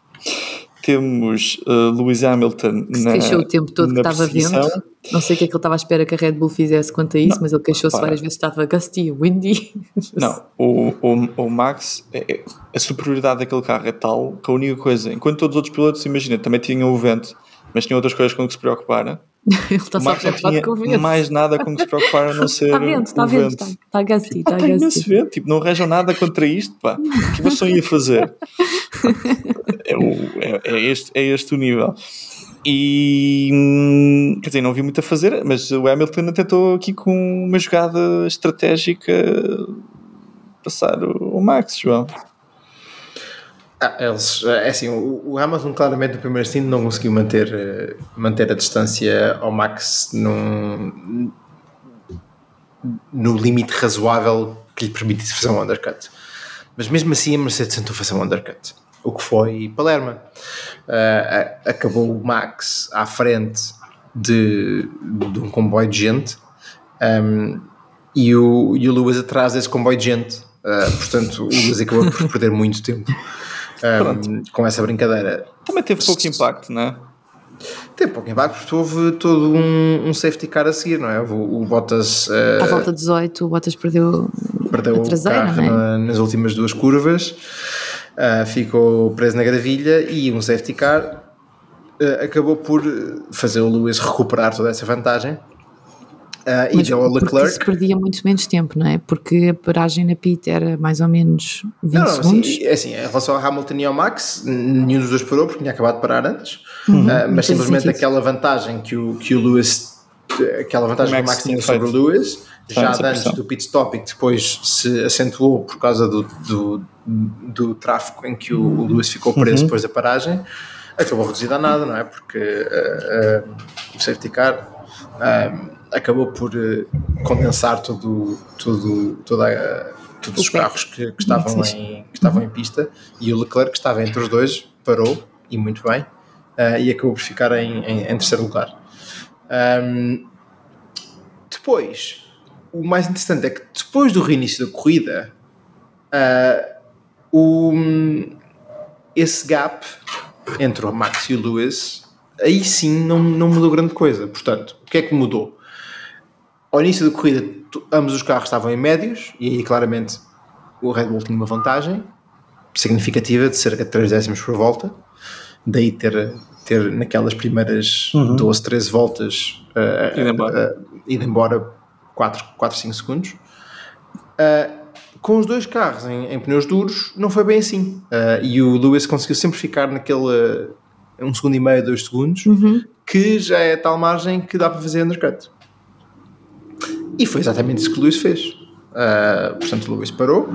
Temos uh, Lewis Hamilton que se na. queixou o tempo todo que estava vento. Não sei o que é que ele estava à espera que a Red Bull fizesse quanto a isso, mas ele queixou-se várias vezes que estava gusty, windy. Não, o, o, o Max, é- é- a superioridade daquele carro é tal que a única coisa, enquanto todos os outros pilotos, imagina, também tinham o vento, mas tinham outras coisas com que se preocupar, ele está o só Max não com tinha vento. mais nada com que se preocupar a não ser Está vento, está o vento, está, está gusty, está gusty. vento, tipo, não arranjam nada contra isto, pá. O que você ia fazer? É, o- é- é este, é este o nível. E hum, quer dizer, não vi muito a fazer, mas o Hamilton tentou aqui com uma jogada estratégica passar o, o Max, João. Ah, eles, é assim, o, Hamilton claramente no primeiro stint não conseguiu manter, eh, manter a distância ao Max num, no limite razoável que lhe permitisse fazer um undercut. Mas mesmo assim a Mercedes tentou fazer um undercut, o que foi Palerma. Ah, a- acabou o Max à frente de, de um comboio de gente um, e, o, e o Lewis atrás desse comboio de gente. Ah, portanto, o Lewis acabou por perder muito tempo um, com essa brincadeira. Também teve pouco impacto, não é? Tem pouco impacto porque houve todo um, um safety car a seguir, não é? O, o Bottas ah, À volta de 18, o Bottas perdeu perdeu a traseira, o carro é? na- nas últimas duas curvas, ah, ficou preso na gravilha e um safety car ah, acabou por fazer o Lewis recuperar toda essa vantagem e Mas deu ao Leclerc. se perdia muito menos tempo, não é? Porque a paragem na pit era mais ou menos 20 Não, não, segundos. assim, é assim, em relação ao Hamilton e ao Max, nenhum dos dois parou porque tinha acabado de parar antes, Uhum, mas simplesmente sentido. aquela vantagem que o, que o Lewis, aquela vantagem O que o Max tinha sobre o. Lewis, já antes do pit stop e que depois se acentuou por causa do, do, do tráfego em que o, o Lewis ficou preso Uhum. depois da paragem, acabou reduzido a nada, não é? Porque ah, ah, o safety car ah, acabou por condensar todo, todo, toda a- todos os carros que, que estavam, em, que estavam em pista e o Leclerc que estava entre os dois parou e muito bem e acabou por ficar em, em- em terceiro lugar Ahm, depois o mais interessante é que depois do reinício da corrida ah, o, esse gap entre o Max e o Lewis aí sim não, não mudou grande coisa portanto, o que é que mudou? ao início da corrida ambos os carros estavam em médios e aí claramente o Red Bull tinha uma vantagem significativa de cerca de 3 décimos por volta daí ter, ter naquelas primeiras 12, 13 voltas uh, Ido embora. uh, ido embora 4, 4 5 segundos Uh, com os dois carros em, em pneus duros não foi bem assim Uh, e o Lewis conseguiu sempre ficar naquele um segundo e meio, dois segundos que já é tal margem que dá para fazer undercut e foi exatamente isso que o Lewis fez. Uh, portanto, o Lewis parou.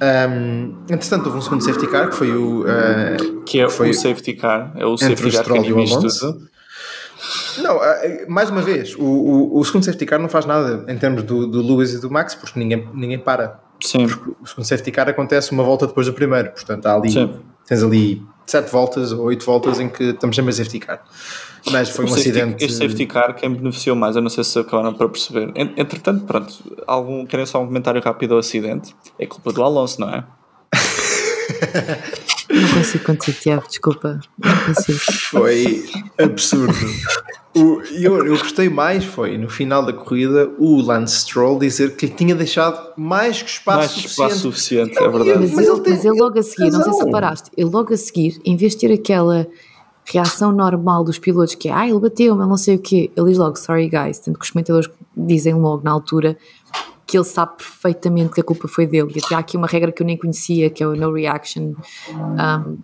Um, entretanto, houve um segundo safety car que foi o. uh, Que é Foi o safety car. É o safety car que Alonso. tudo. Não, uh, mais uma vez, o, o, o segundo safety car não faz nada em termos do, do Lewis e do Max porque ninguém, ninguém para. Sim. O segundo safety car acontece uma volta depois do primeiro, portanto, há ali, Sim. tens ali sete voltas ou oito voltas em que estamos sempre a safety car. Mas foi um safety- acidente. Este safety car, quem beneficiou mais, eu não sei se acabaram para perceber. En- Entretanto, pronto, algum, querem só um comentário rápido ao acidente? É culpa do Alonso, não é? Não consigo contigo, Tiago, desculpa. Foi absurdo. O, eu, eu gostei mais foi no final da corrida o Lance Stroll dizer que lhe tinha deixado mais que espaço Mais suficiente. espaço suficiente, é verdade. Mas, Mas ele, tem mas ele logo a seguir, não sei se razão. reparaste, ele logo a seguir, em vez de ter aquela reação normal dos pilotos que é, ah, ele bateu-me, ele não sei o quê, ele diz logo, sorry guys, tanto que os comentadores dizem logo na altura que ele sabe perfeitamente que a culpa foi dele. E até há aqui uma regra que eu nem conhecia, que é o no reaction um,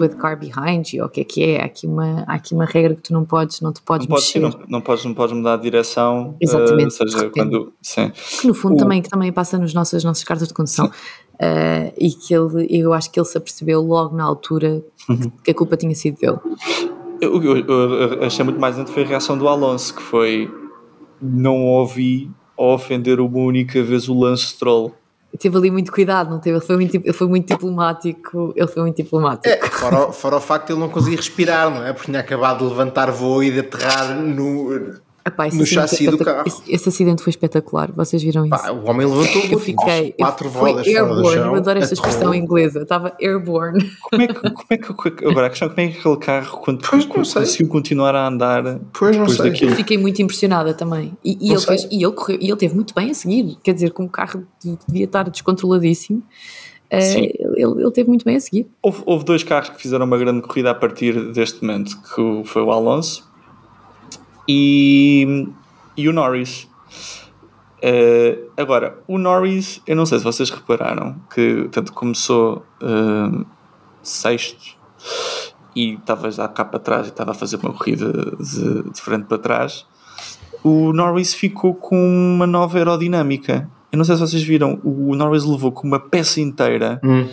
with car behind you, ou o que é que é? Há aqui uma, há aqui uma regra que tu não podes, não te podes Não podes, mexer. não, não, podes, não podes mudar de direção. Exatamente, eh, seja, de repente. quando. Sim. que no fundo O- também, que também passa nas nossas, nossas cartas de condução. Uh, e que ele, eu acho que ele se apercebeu logo na altura Uhum. que a culpa tinha sido dele. Eu, eu- eu achei muito mais interessante foi a reação do Alonso, que foi não ouvi ofender uma única vez o Lance Stroll. Teve ali muito cuidado, não teve? Ele foi muito, ele foi muito diplomático. Ele foi muito diplomático. É, fora, o- fora o facto de ele não conseguir respirar, não é? Porque tinha acabado de levantar voo e de aterrar no. Epá, no chassi foi do carro. Esse, esse acidente foi espetacular. Vocês viram isso? Pá, o homem levantou o eu fiquei. quatro eu, foi rodas fora do airborne. chão. Eu adoro esta expressão inglesa. Estava airborne. Como é que, como é que agora a questão é como é que aquele carro quando, Pois, conseguiu continuar a andar Pois, não depois sei. daquilo? Fiquei muito impressionada também. E, e ele sei. fez, e ele correu, e ele teve muito bem a seguir. Quer dizer, como o carro devia estar descontroladíssimo, eh, Sim. ele, ele teve muito bem a seguir. Houve, houve dois carros que fizeram uma grande corrida a partir deste momento, que foi o Alonso e, e o Norris. Eh, agora, o Norris, eu não sei se vocês repararam que tanto começou eh, sexto e estava já cá para trás e estava a fazer uma corrida de, de frente para trás. O Norris ficou com uma nova aerodinâmica. Eu não sei se vocês viram, o Norris levou com uma peça inteira Hum.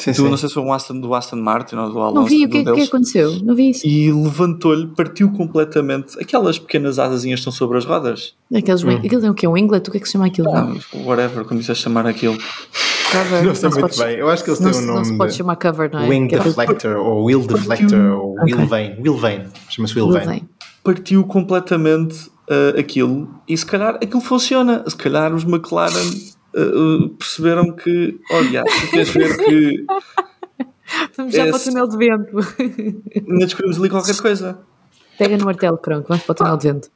Sim, do, sim. não sei se foi um Aston, do Aston Martin ou do Alonso. Não vi o que, um é que aconteceu. Não vi isso. E levantou-lhe, partiu completamente. Aquelas pequenas asazinhas estão sobre as rodas. Aqueles, Hum. Aquilo é o quê? Um inglet? O que é que se chama aquilo? Ah, whatever, como dizes chamar aquilo. Cover. Não sei se muito pode- bem. Eu acho que eles têm um se- não nome se pode de chamar cover, não é? Wing Que é Deflector ou Wheel Deflector ou Wheel Vane. Wheel Vane. Chama-se Wheel tudo Vane. Partiu completamente ah, aquilo. E se calhar aquilo funciona. Se calhar os McLaren ah, perceberam que, olha, tu queres ver que Vamos já para o túnel de vento. ainda descobrimos ali qualquer coisa. Pega no martelo, Cronco. Vamos para o túnel de vento.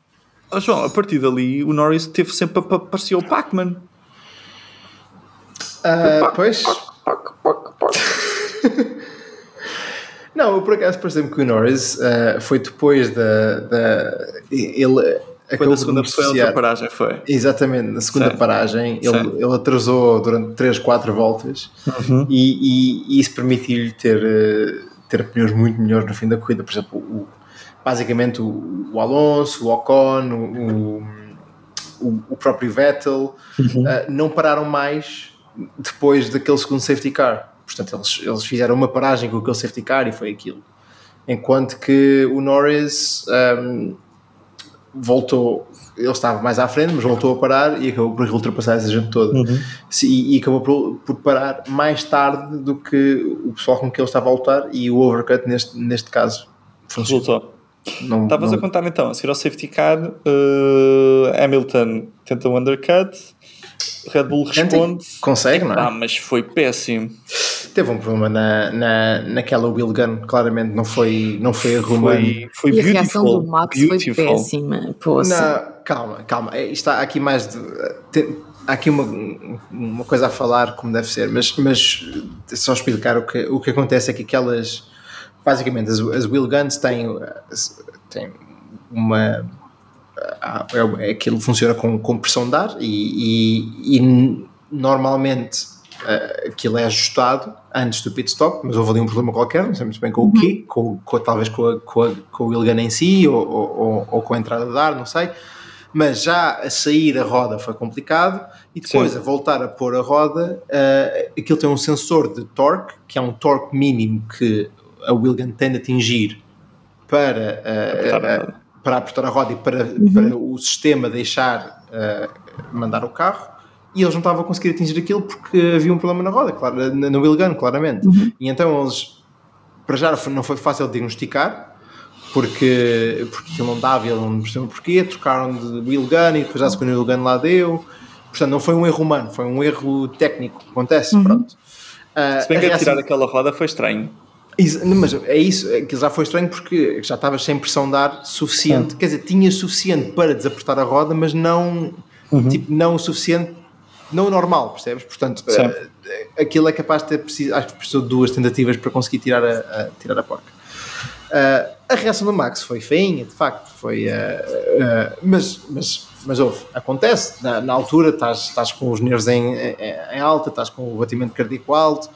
Oh, João, a partir dali o Norris teve sempre a pa- parecia o Pac-Man. Ah, pois. Não, eu por acaso parece-me que o Norris ah, foi depois da. da ele Foi acabou da de segunda foi a outra paragem, foi. Exatamente, na segunda paragem ele, ele atrasou durante 3, 4 voltas Uhum. e, e- e isso permitiu-lhe ter, eh, ter pneus muito melhores no fim da corrida. Por exemplo, o- basicamente o, o Alonso, o Ocon, o, o, o próprio Vettel Uhum. eh, não pararam mais depois daquele segundo safety car. Portanto, eles, eles fizeram uma paragem com aquele safety car e foi aquilo. Enquanto que o Norris ehm, voltou, ele estava mais à frente, mas voltou a parar e acabou por ultrapassar essa gente toda. Se- E, e acabou por, por parar mais tarde do que o pessoal com que ele estava a lutar e o overcut neste, neste caso funcionou. Estavas não- a contar então, a seguir ao safety car, eh, Hamilton tenta um undercut, Red Bull responde. Consegue, não é? Ah, mas foi péssimo. Teve um problema na, na, naquela wheel gun, claramente não foi, não foi erro humano. Foi, foi E a reação do Max beautiful. foi péssima. Poça. Não, calma, calma. É, Está aqui mais de. tem- há aqui uma, uma coisa a falar como deve ser, mas, mas só explicar o que, o que acontece é que aquelas. Basicamente, as, as wheel guns têm, têm uma. Há- É, aquilo funciona com, com pressão de ar e, e- e normalmente eh, aquilo é ajustado antes do pit stop, mas houve ali um problema qualquer, não sei muito bem com o quê, com, com- talvez com, a, com, a, com o gun em si ou, ou, ou- com a entrada de ar, não sei. Mas já a sair a roda foi complicado e depois Sim. a voltar a pôr a roda, eh, aquilo tem um sensor de torque, que é um torque mínimo que a wheel gun tem de atingir para, eh, Para apertar a roda e para, para o sistema deixar eh, mandar o carro e eles não estavam a conseguir atingir aquilo porque havia um problema na roda, claro, na, na wheel gun, claramente. E então eles, para já não foi fácil de diagnosticar porque, porque aquilo não dava e eles não perceberam porquê, trocaram de wheel gun e depois já a segunda wheel gun lá deu. Portanto, não foi um erro humano, foi um erro técnico, acontece, pronto. Uh, Se bem a que tirar aquela roda foi estranho. Is- não, Mas é isso, é que já foi estranho porque já estavas sem pressão de ar suficiente. Quer dizer, tinhas suficiente para desapertar a roda, mas não, tipo, não o suficiente, não o normal, percebes? Portanto, Certo. eh, aquilo é capaz de ter preciso, acho que precisou de duas tentativas para conseguir tirar a, a- tirar a porca. Eh, a reação do Max foi feinha, de facto, foi. eh, eh, mas, mas, mas houve, acontece. Na, na altura estás, estás com os nervos em, em, em alta, estás com o batimento cardíaco alto,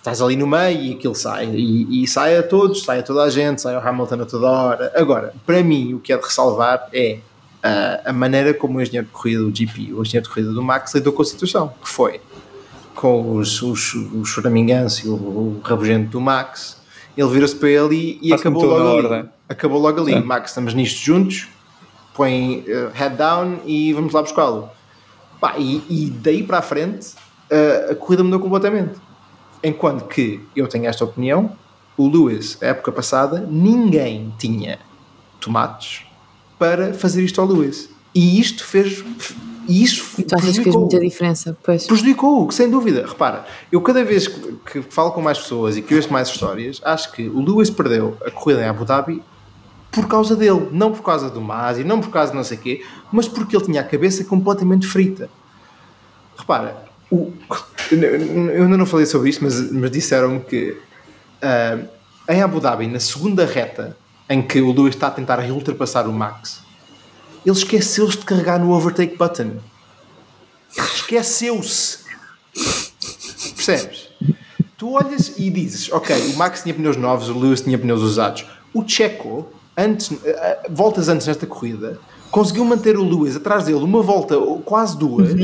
estás ali no meio e aquilo sai. E, e sai a todos, sai a toda a gente, sai ao Hamilton a toda hora. Agora, para mim, o que é de ressalvar é ah, a maneira como o engenheiro de corrida do GP, o engenheiro de corrida do Max, lidou com a situação, que foi com os, os, o choraminganço e o, o rabugento do Max. Ele vira-se para ele e, e acabou logo ali. Acabou logo ali. Sim. Max, estamos nisto juntos, põe eh, head down e vamos lá buscá-lo. E, e daí para a frente eh, a corrida mudou completamente. Enquanto que eu tenho esta opinião, o Lewis, a época passada, ninguém tinha tomates para fazer isto ao Lewis. E isto fez. E isso E tu achas que fez muita diferença? Pois. prejudicou, sem dúvida. Repara, eu cada vez que, que falo com mais pessoas e que ouço mais histórias, acho que o Lewis perdeu a corrida em Abu Dhabi por causa dele, não por causa do Masi, não por causa de não sei o quê, mas porque ele tinha a cabeça completamente frita. Repara, o- eu ainda não falei sobre isto, mas, mas disseram-me que ah, em Abu Dhabi, na segunda reta em que o Lewis está a tentar ultrapassar o Max, ele esqueceu-se de carregar no overtake button. Esqueceu-se. Percebes? Tu olhas e dizes, ok, o Max tinha pneus novos, o Lewis tinha pneus usados. O Checo, antes, eh, voltas antes nesta corrida, conseguiu manter o Lewis atrás dele uma volta quase duas,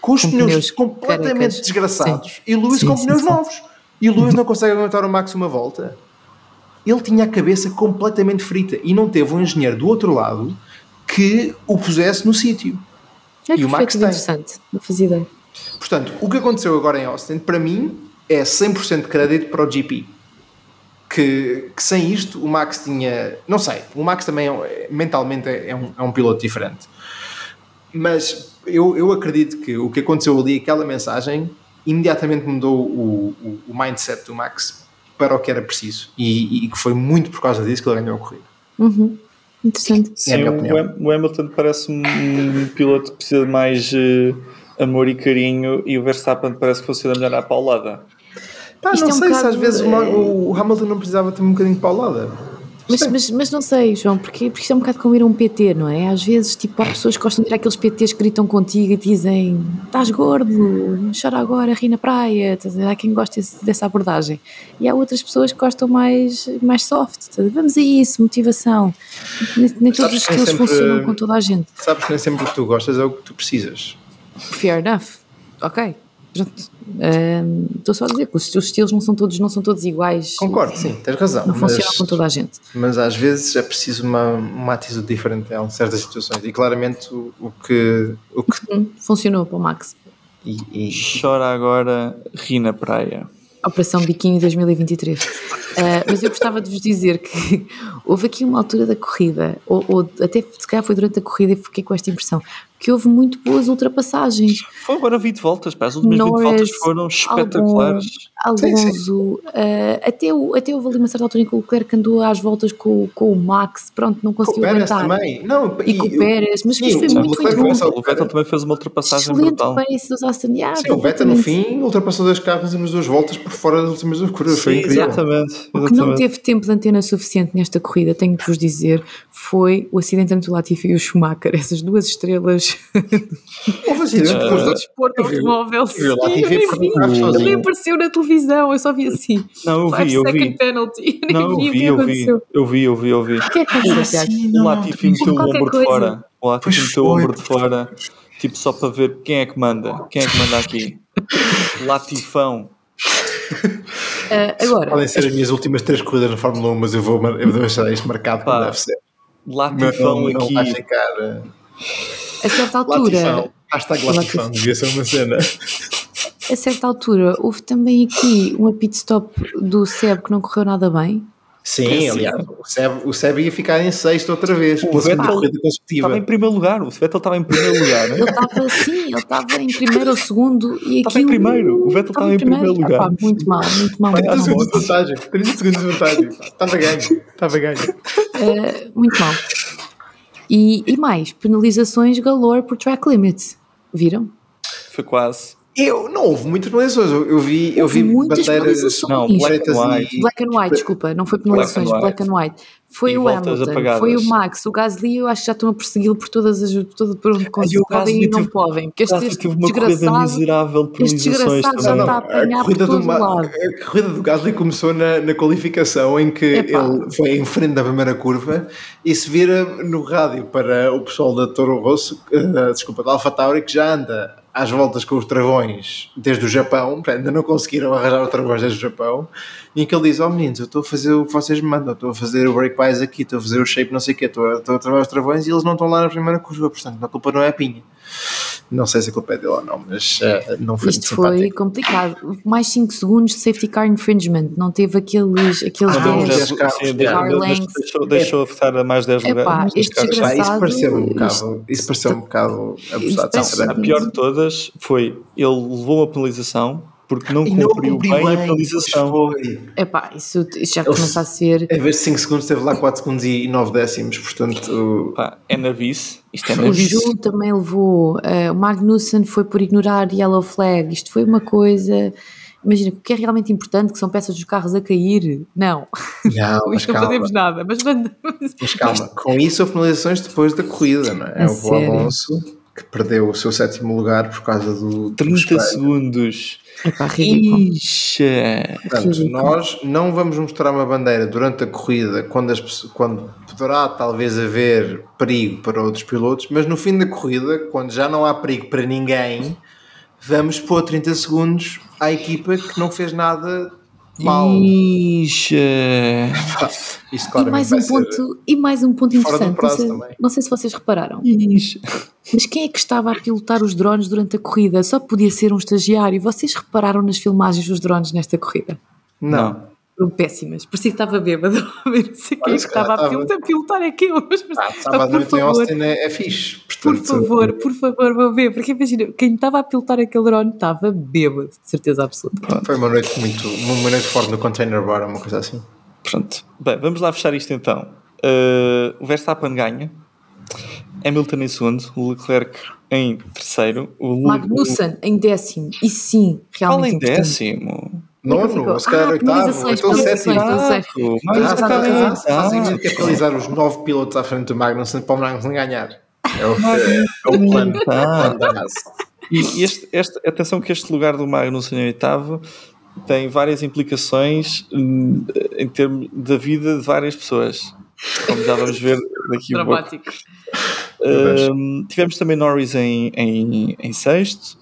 com os Com pneus, pneus completamente carecas. desgraçados Sim. e Lewis Sim, com sim, pneus novos. E Lewis não consegue aguentar o Max uma volta. Ele tinha a cabeça completamente frita e não teve um engenheiro do outro lado que o pusesse no sítio. É E o Max tem. interessante. Não fazia ideia. Portanto, o que aconteceu agora em Austin, para mim, é 100% de crédito para o GP. Que, que sem isto o Max tinha. Não sei, o Max também é um- é- mentalmente é um, é um piloto diferente. Mas eu, eu acredito que o que aconteceu ali, aquela mensagem, imediatamente mudou o, o, o mindset do Max para o que era preciso. E, e que foi muito por causa disso que ele ganhou a corrida. Uhum. Interessante. É Sim, o, o Hamilton parece um, um piloto que precisa de mais eh, amor e carinho e o Verstappen parece que funciona melhor à paulada. Pá, não é um sei se às vezes o Ma- eh, o, o Hamilton não precisava ter um bocadinho de paulada. Mas, mas, mas não sei, João, porque, porque isto é um bocado como ir a um PT, não é? Às vezes, tipo, há pessoas que gostam de ir àqueles PTs que gritam contigo e dizem estás gordo, chora agora, ri na praia. Há quem goste desse- dessa abordagem. E há outras pessoas que gostam mais, mais soft. Vamos a isso, motivação. Nem, nem todos os estilos funcionam com toda a gente. Sabes que nem sempre o que tu gostas é o que tu precisas. Fair enough. Ok. Pronto. Ahm, Estou só a dizer que os teus estilos não são todos, não são todos iguais. Concordo, sim, tens razão. Não mas, funcionam com toda a gente. mas às vezes é preciso uma, uma atitude diferente em certas situações. E claramente o, o que. O que Hum, funcionou para o Max. e, e- Chora agora, ri na praia. Operação Biquíni 2023. Ah, mas eu gostava de vos dizer que houve aqui uma altura da corrida, ou, ou até se calhar foi durante a corrida e fiquei com esta impressão, que houve muito boas ultrapassagens. Foi agora 20 voltas, pá. As últimas 20 Norris, voltas foram espetaculares. Alonso, ah, até, o- até houve ali uma certa altura em que o Leclerc andou às voltas com, com o Max, pronto, não com o conseguiu Pérez aguentar. também. Não, E com o Pérez, mas, sim, foi o muito, Leclerc O Vettel também fez uma ultrapassagem Excelente brutal. pace dos Aston. Sim, o Vettel no fim ultrapassou dois carros nas últimas duas voltas por fora das últimas duas curvas. Foi incrível. exatamente. O que não exatamente. teve tempo de antena suficiente nesta corrida, tenho de vos dizer, foi o acidente entre o Latifi e o Schumacher. Essas duas estrelas Houve assim, do depois do- desporto automóvel. o Sim, Latifi apareceu na televisão, eu só vi assim. Não, eu vi, eu second vi. penalty. Não, eu vi o vi, que eu vi. Eu vi, eu vi, eu vi. O que é que aconteceu? O Latifi meteu o ombro de fora. O Latifi meteu o ombro de fora. Tipo, só para ver quem é que manda. Quem é que manda aqui? Latifão. Ah, agora, Podem ser as minhas últimas três corridas na Fórmula 1, mas eu vou, eu vou deixar isto marcado como Pá, deve ser. Latifão não, não aqui. vai ficar. eh, a certa altura, Latifão. Hashtag Latifão, devia ser uma cena. A certa altura, houve também aqui uma pit stop do Seb que não correu nada bem. Sim, aliás, o Seb, o Seb ia ficar em sexto outra vez, O pela segunda Vettel corrida consecutiva. Estava em primeiro lugar. O Vettel estava em primeiro lugar. né? Ele estava assim, ele estava em primeiro ou segundo e Estava em primeiro, o Vettel estava em primeiro lugar. Epá, muito mal, muito mal. 30 muito mal. segundos de vantagem. 30 segundos de vantagem. Estava ganho. Estava ganho. Eh, muito mal. E, e mais, penalizações galore por track limits. Viram? Foi quase. Eu, não houve muitas penalizações. Eu, eu vi, eu vi muitas bandeiras. Não, black and white. Black and white, desculpa, não foi penalizações, Black and black and white. Foi E o Hamilton, foi o Max, o Gasly, eu acho que já estão a persegui-lo por todas as todo por onde conseguem Gasly e não teve- podem. Porque este, este desgraçado, miserável de este desgraçado já está a apanhar por corrida todo do lado. a corrida do Gasly começou na, na qualificação em que Epá. ele foi em frente da primeira curva e se vira no rádio para o pessoal da Toro Rosso, eh, desculpa, da Alfa Tauri, que já anda às voltas com os travões desde o Japão, ainda não conseguiram arranjar os travões desde o Japão, e que ele diz: Ó meninos, eu estou a fazer o que vocês me mandam, estou a fazer o break wise aqui, estou a fazer o shape, não sei o quê, estou a, estou a trabalhar os travões e eles não estão lá na primeira curva, portanto, a culpa não é a pinha. Não sei se a culpa é dele ou não, mas eh, não foi Isto foi simpático. complicado. Mais 5 segundos de safety car infringement. Não teve aqueles, aqueles Ah, não, 10. dez carros, sim, deixou- Car deixou- Deixou a mais 10 Epá, lugares. este. Pá, isso pareceu um isto- bocado, isso pareceu um bocado abusado. A pior de todas foi ele levou uma penalização porque não E não cumpriu cumpriu bem, a bem, penalização. Epá, isso, isso já Eles- começa a ser. Em vez de 5 segundos, teve lá 4 segundos e 9 décimos, portanto. Pá, é navice. Isto é O. Ju também levou. eh, o Magnussen foi por ignorar yellow flag. Isto foi uma coisa. Imagina, o que é realmente importante, que são peças dos carros a cair. Não, Não, isto não calma. fazemos nada. Mas, mas, Mas calma, com isso houve penalizações depois da corrida, não é? O sério? Alonso que perdeu o seu sétimo lugar por causa do. do 30 espelho. segundos. Ixa. Portanto, nós não vamos mostrar uma bandeira durante a corrida quando, as quando poderá talvez haver perigo para outros pilotos, mas no fim da corrida, quando já não há perigo para ninguém, vamos pôr 30 segundos à equipa que não fez nada mal. Isto E claramente mais, um ponto, e mais um ponto interessante, não sei, não sei se vocês repararam, Ixa. mas quem é que estava a pilotar os drones durante a corrida? Só podia ser um estagiário. Vocês repararam nas filmagens dos drones nesta corrida? Não. Foram péssimas. Parecia que estava bêbado. Não sei quem é estava a pilotar, a pilotar aquilo. Mas, Ah, mas- sábado à por noite em favor, Austin é, é fixe. por Portanto, favor, por favor, vou ver. Porque imagina, quem estava a pilotar aquele drone estava bêbado, de certeza absoluta. Foi uma noite muito. Uma noite forte no container bar, uma coisa assim. Pronto. Bem, vamos lá fechar isto então. Uh, o Verstappen ganha. Hamilton em segundo. O Leclerc em terceiro. O Magnussen em décimo. E sim, realmente em importante. décimo? Nono, ficou? se calhar Ah, oitavo, então sétimo. Exato. Mas está oitavo. penalizar os nove pilotos à frente do Magnussen para o Magnussen ganhar. É o, é, é o plano, plano da Haas. E este, este, atenção que este lugar do Magnussen em oitavo tem várias implicações hum, em termos da vida de várias pessoas. Como já vamos ver daqui a pouco. Dramático. Um, tivemos também Norris em, em, em sexto,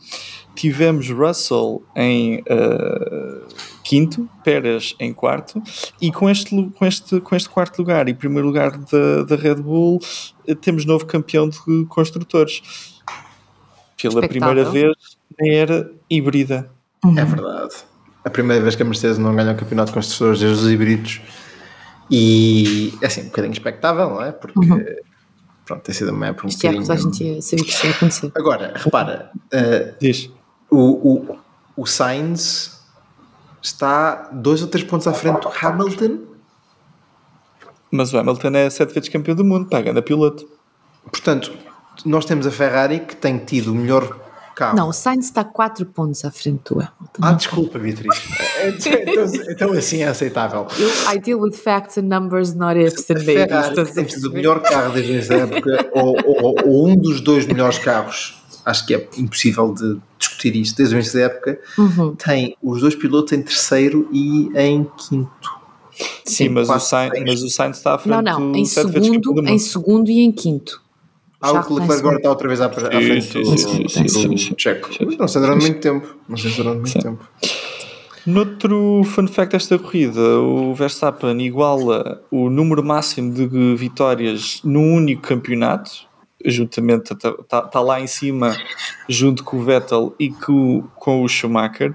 tivemos Russell em uh, quinto, Pérez em quarto, e com este, com este, com este quarto lugar e primeiro lugar da, da Red Bull, eh, temos novo campeão de construtores. Pela Expectável. primeira vez na era híbrida. É verdade. A primeira vez que a Mercedes não ganha o campeonato de construtores desde os híbridos. E é assim, um bocadinho expectável, não é? Porque pronto, tem sido uma época um Isto é, bocadinho. toda a gente ia saber que isto ia acontecer. Agora, repara, eh, Diz. O, o, o Sainz está dois ou três pontos à frente do Hamilton. Mas o Hamilton é sete vezes campeão do mundo, paga na piloto. Portanto, nós temos a Ferrari que tem tido o melhor carro. Não, o Sainz está 4 pontos à frente do Hamilton. Ah, desculpa, Beatriz. então, então assim é aceitável. Eu, I deal with facts and numbers, not ifs and A maybes. Ferrari a tem tido o melhor carro desde essa época, ou, ou- ou um dos dois melhores carros, acho que é impossível de discutir isto, desde o início da época, Uhum. tem os dois pilotos em terceiro e em quinto. Sim, mas, o quase Sainz, mas o Sainz está à frente Não, não, do em segundo, em segundo e em quinto. Ah, Já o Leclerc agora segundo. está outra vez à, à frente sim, do, sim, sim, sim, sim. Checo. Não sei durante muito tempo. Não sei durante muito tempo. Noutro fun fact desta corrida, o Verstappen iguala o número máximo de vitórias num único campeonato, juntamente está tá lá em cima, junto com o Vettel e com, com o Schumacher.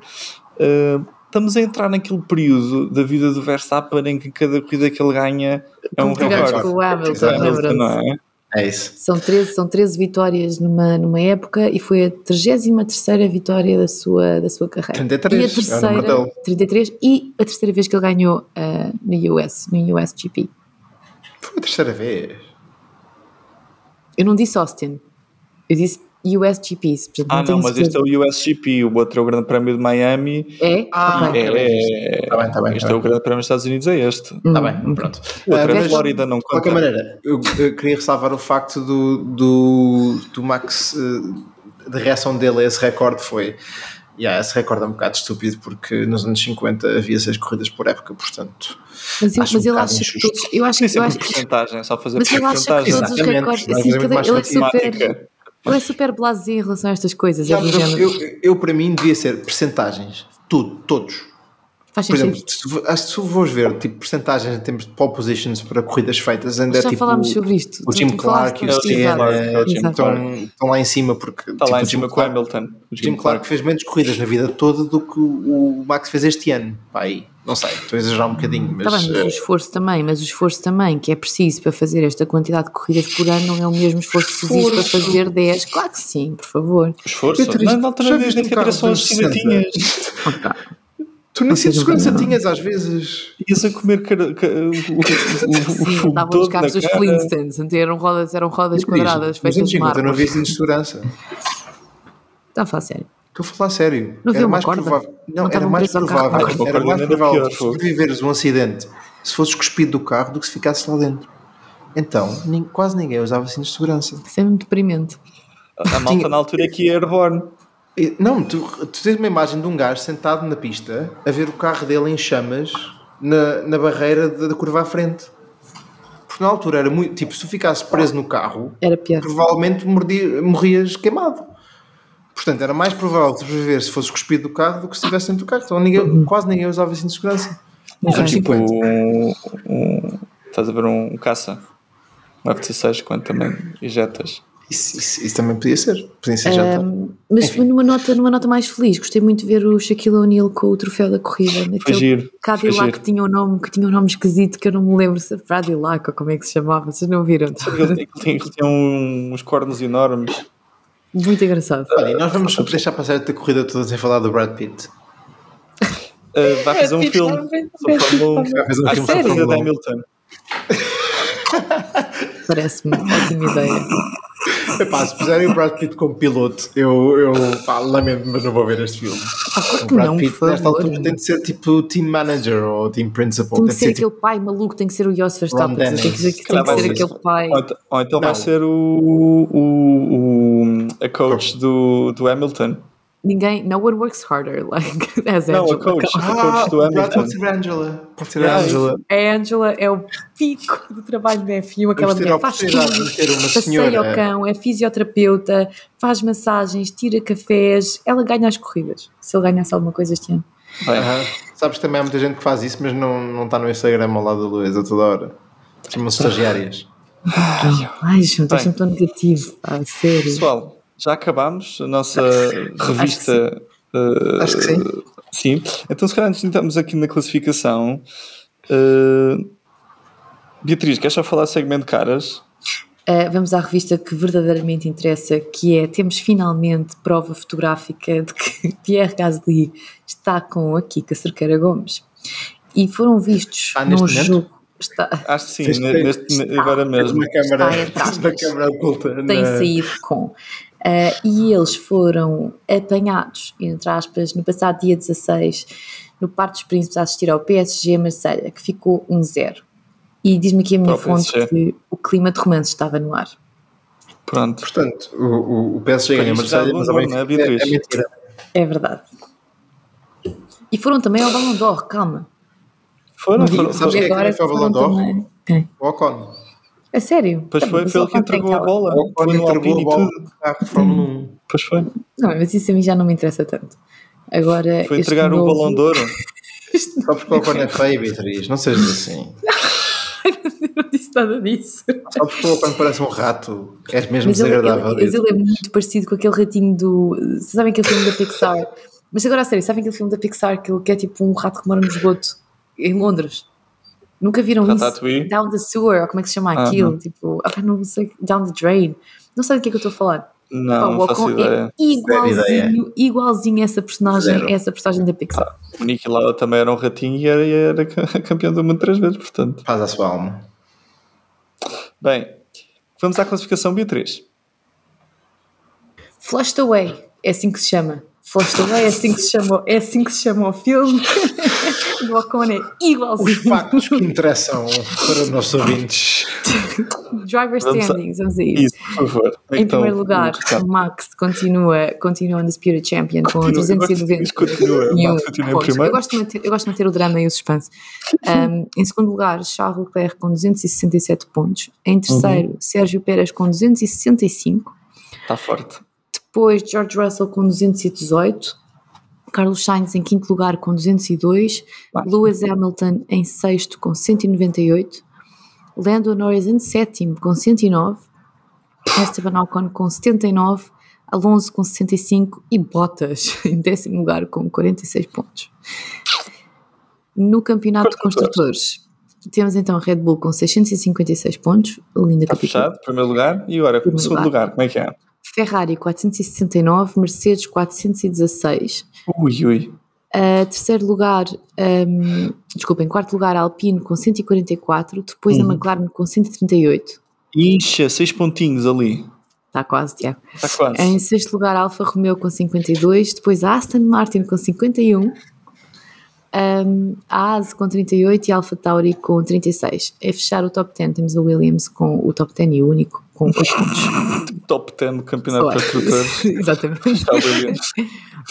Uh, estamos a entrar naquele período da vida do Verstappen em que cada corrida que ele ganha é um recorde. com o Hamilton, não é? É isso. São 13, são 13 vitórias numa, numa época e foi a 33 vitória da sua, da sua carreira. 33, e a é terceira, dele. 33 e a terceira vez que ele ganhou ah, no US, no USGP. Foi a terceira vez. Eu não disse Austin, eu disse USGPs. Portanto, Ah, tenho não, mas este é certeza. o USGP, o outro é o Grande Prémio de Miami. É? Ah, Ok. É, Está bem, está bem. este Tá é o. Grande Prémio dos Estados Unidos, é este. Tá Hum, bem, pronto. O outro Ah, é mas- Flórida, não De qualquer conta. maneira, eu, eu queria ressalvar o facto do, do, do Max, eh, da reação dele a esse recorde foi. Yeah, esse recorde é um bocado estúpido porque nos anos 50 havia seis corridas por época, portanto. Mas, eu, Acho mas um ele acha que todos. Eu acho, Tem eu sempre acho, porcentagem, só fazer mas ele acha que todos os Exatamente, recordes. Assim, ele é super. Ele é super blasé em relação a estas coisas. É eu, eu, eu, para mim, devia ser percentagens. Tudo, todos. Faz Por sentido. exemplo, se tu, acho que se tu fores ver tipo, percentagens em termos de pole positions para corridas feitas, ainda é Já tipo. falámos sobre isto. O Jim Clark e o Senna eh, estão, lá em cima porque Está tipo, lá em cima com o Clark- Hamilton. O Jim Clark fez menos corridas na vida toda do que o Max fez este ano. Pá, aí, não sei, estou a exagerar um bocadinho, mas. Tá bem, mas eh, o esforço também, mas o esforço também que é preciso para fazer esta quantidade de corridas por ano não é o mesmo esforço que se exige para fazer 10. Claro que sim, por favor. Esforço. Não, na altura já nem viste um sequer carro era tu nem sentes segurança tinhas às vezes. Ias a comer cara, ca- o, o, o, Sim, fogo estavam os carros dos cara. Flintstones, eram rodas, eram rodas quadradas Mas feitas de tu não vias de segurança. Está a falar sério. Estou a falar sério. Não havia era mais corda? provável. Não, Não era mais carro? provável. Era mais provável sobreviveres um acidente se fosses cuspido do carro do que se ficasses lá dentro. Então, nem- quase ninguém usava cintos de segurança. Isso é muito deprimente. A malta na altura aqui é airborne. Não, tu, tu tens uma imagem de um gajo sentado na pista a ver o carro dele em chamas na, na barreira da, da curva à frente. Porque na altura era muito. Tipo, se tu ficasses preso no carro, Era pior. provavelmente mordi- morrias queimado. Portanto, era mais provável sobreviver se fosse cuspido do carro do que se estivesse dentro do carro. Então, ninguém, quase ninguém usava cinto de segurança. Ok. anos Tipo, 50. um, um- estás a ver um, caça. Um F-16 quando também injetas. Isso, isso- isso também podia ser. Podia ser jantar. Um, mas Enfim. numa nota, numa nota mais feliz, gostei muito de ver o Shaquille O'Neal com o troféu da corrida. Foi giro. foi Cadillac giro. que tinha um nome, que tinha um nome esquisito que eu não me lembro se é Bradillac ou como é que se chamava, vocês não viram? Ele tinha, ele tinha uns cornos enormes. Muito engraçado. Olha, e nós vamos deixar passar a corrida toda sem falar do Brad Pitt. Uh, vai fazer um filme sobre Fórmula 1. Vai fazer um filme sobre 1. Hamilton. Parece-me ótima ideia. Epá, se puserem o Brad Pitt como piloto, eu, eu pá, lamento, mas não vou ver este filme. O que Brad não, Pitt, nesta altura, tem de ser tipo team manager ou team principal. Tem Tem que de ser ser aquele tipo. pai maluco, tem que ser o Jos Verstappen, tem que, tem que Calhar ser vai ser aquele pai. Ou então, ou então vai Não. ser o, o, o- a coach do, do Hamilton. Ninguém, no one works harder, like, as Não, a Angela. coach. A Ah, coach do Hamilton. pode ser a Angela. Pode ser a Angela. A Angela é o pico do trabalho da F1, aquela mulher a faz tudo, passeia ao cão, é fisioterapeuta, faz massagens, tira cafés, ela ganha as corridas. Se ele ganhasse alguma coisa este ano. Sabes que também há muita gente que faz isso, mas não, não está no Instagram ao lado da Luísa toda hora. Chamam-se estagiárias. Ai, João, deixa-me tão negativo, pá, sério. Pessoal, já acabámos a nossa revista. uh, Acho que sim. Sim. Então, se calhar, antes de entrarmos aqui na classificação, uh, Beatriz, queres só falar segmento caras? Uh, vamos à revista que verdadeiramente interessa, que é temos finalmente prova fotográfica de que Pierre Gasly está com a Kika Cerqueira Gomes. E foram vistos Ah, neste num momento? jogo. Está, Acho que sim, Fez- ne- neste, agora mesmo. Na câmara, Está na câmara oculta. tem na- saído com. Uh, e eles foram apanhados, entre aspas, no passado dia 16, no Parque dos Príncipes, a assistir ao PSG Marselha, que ficou 1-0. E diz-me aqui a minha fonte PSG. que o clima de romance estava no ar. Pronto. Portanto, o, o, PSG ganha Marselha, mas também não é, é, é mentira. É verdade. E foram também ao Ballon d'Or, calma. Foram, foram. sabes quem é que foi ao Ballon d'Or? Quem? O Ocon. A sério? Pois foi, foi ele que entregou a bola. O Foi no entregou a e bola tudo. do carro de Fórmula 1. Pois foi. Não, mas isso a mim já não me interessa tanto. Agora, Foi entregar o novo- balão de ouro. Só porque o Ocon é feio, Beatriz. Não sejas assim. Eu não disse nada disso. Só porque o Ocon parece um rato. És mesmo Mas ele, desagradável. ele, mas ele é muito parecido com aquele ratinho do. Vocês sabem aquele filme da Pixar Mas agora a sério, sabem aquele filme da Pixar que, que é tipo um rato que mora no esgoto em Londres? Nunca viram Ratatouille? isso? Down the Sewer, ou como é que se chama Ah, aquilo? não. Tipo, ah, não sei, Down the Drain. Não sei do que é que eu estou a falar. Não, Pá, não é igualzinho, ideia. igualzinho a essa personagem, Zero. essa personagem da Pixar. O Niki Lauda também era um ratinho e era, era ca- campeão do mundo três vezes, portanto. Faz a sua alma. Bem, vamos à classificação, Beatriz. Flushed Away, é assim que se chama. Flushed Away é assim que se chama, é assim que se chama o filme. o Ocon é Os igualzinho. factos que interessam para os nossos ouvintes. Driver Vamos a- standings, vamos a isso. Isso, por favor. Em Então, primeiro lugar, Max continua, continua undisputed champion com Continua, eu gosto 390 disso, continua, o Max continua em pontos. primeiro. Eu gosto, de manter, eu gosto de manter o drama e o suspense. Um, em segundo lugar, Charles Leclerc com 267 pontos. Em terceiro, Sérgio Pérez com 265. Está forte. Depois, George Russell com 218. Carlos Sainz em quinto lugar com 202. Lewis Hamilton em sexto com 198. Lando Norris em sétimo com 109. Esteban Ocon com 79. Alonso com 65 e Bottas em décimo lugar com 46 pontos. No campeonato de construtores, temos então a Red Bull com 656 pontos, linda Está capitão. fechado, primeiro lugar. E agora, Primeiro segundo lugar. lugar, como é que é? Ferrari 469, Mercedes 416. Ui, ui. Uh, terceiro lugar, um, desculpem, quarto lugar Alpine com 144, depois Uhum. a McLaren com 138. Incha, seis pontinhos ali. Está quase, Tiago. Está quase. Em sexto lugar, Alfa Romeo com 52, depois a Aston Martin com 51, um, a AS com 38 e a Alfa Tauri com 36. A fechar o top 10 temos a Williams com o top 10 e o único com 8 pontos. Top 10 do campeonato de construtores. Exatamente. Está brilhante.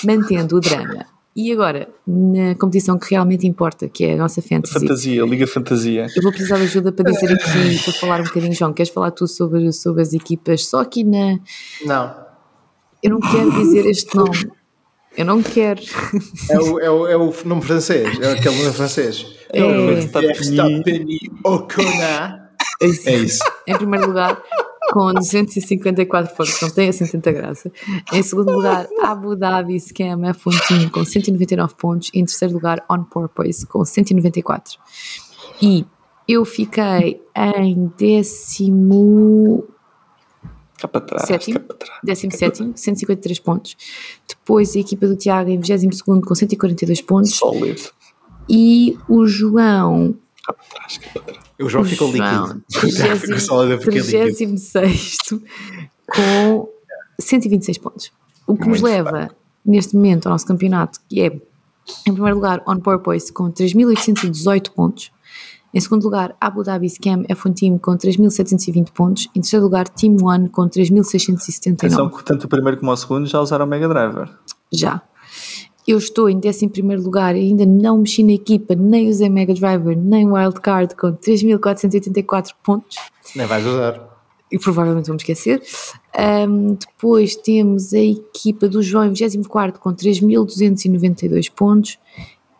Mantendo o drama. E agora, na competição que realmente importa, que é a nossa fantasy, Fantasia, Liga Fantasia. eu vou precisar de ajuda para dizer aqui, para falar um bocadinho, João. Queres falar tu sobre, sobre as equipas? Só aqui na. Não. Eu não quero dizer este nome. Eu não quero. É o, é o, é o nome francês. É aquele nome francês. É. o Verstappen. Verstappen Ocona. É isso. É isso. Em primeiro lugar, com 254 pontos, não tem assim tanta graça. Em segundo lugar, Abu Dhabi Scam F1 Team com 199 pontos. Em terceiro lugar, On Purpose com 194. E eu fiquei em décimo. Cá para trás, Sétimo. cá trás. 17, 153 pontos. Depois a equipa do Tiago em 22 com 142 pontos. Sólido. E o João, Cá para trás, cá para trás. O João o ficou João, líquido. O João ficou sólido porque é líquido. 36 com 126 pontos. O que nos Muito leva neste momento ao nosso campeonato, que é em primeiro lugar On Purpose com 3.818 pontos. Em segundo lugar, Abu Dhabi Scam F1 Team com 3.720 pontos. Em terceiro lugar, Team One com Atenção 3.679. que tanto o primeiro como o segundo já usaram o Mega Driver. Já. Eu estou em 11 primeiro lugar e ainda não mexi na equipa, nem usei Mega Driver, nem Wildcard com 3.484 pontos. Nem vais usar. e provavelmente vamos esquecer. Ahm, depois temos a equipa do João em 24 com 3.292 pontos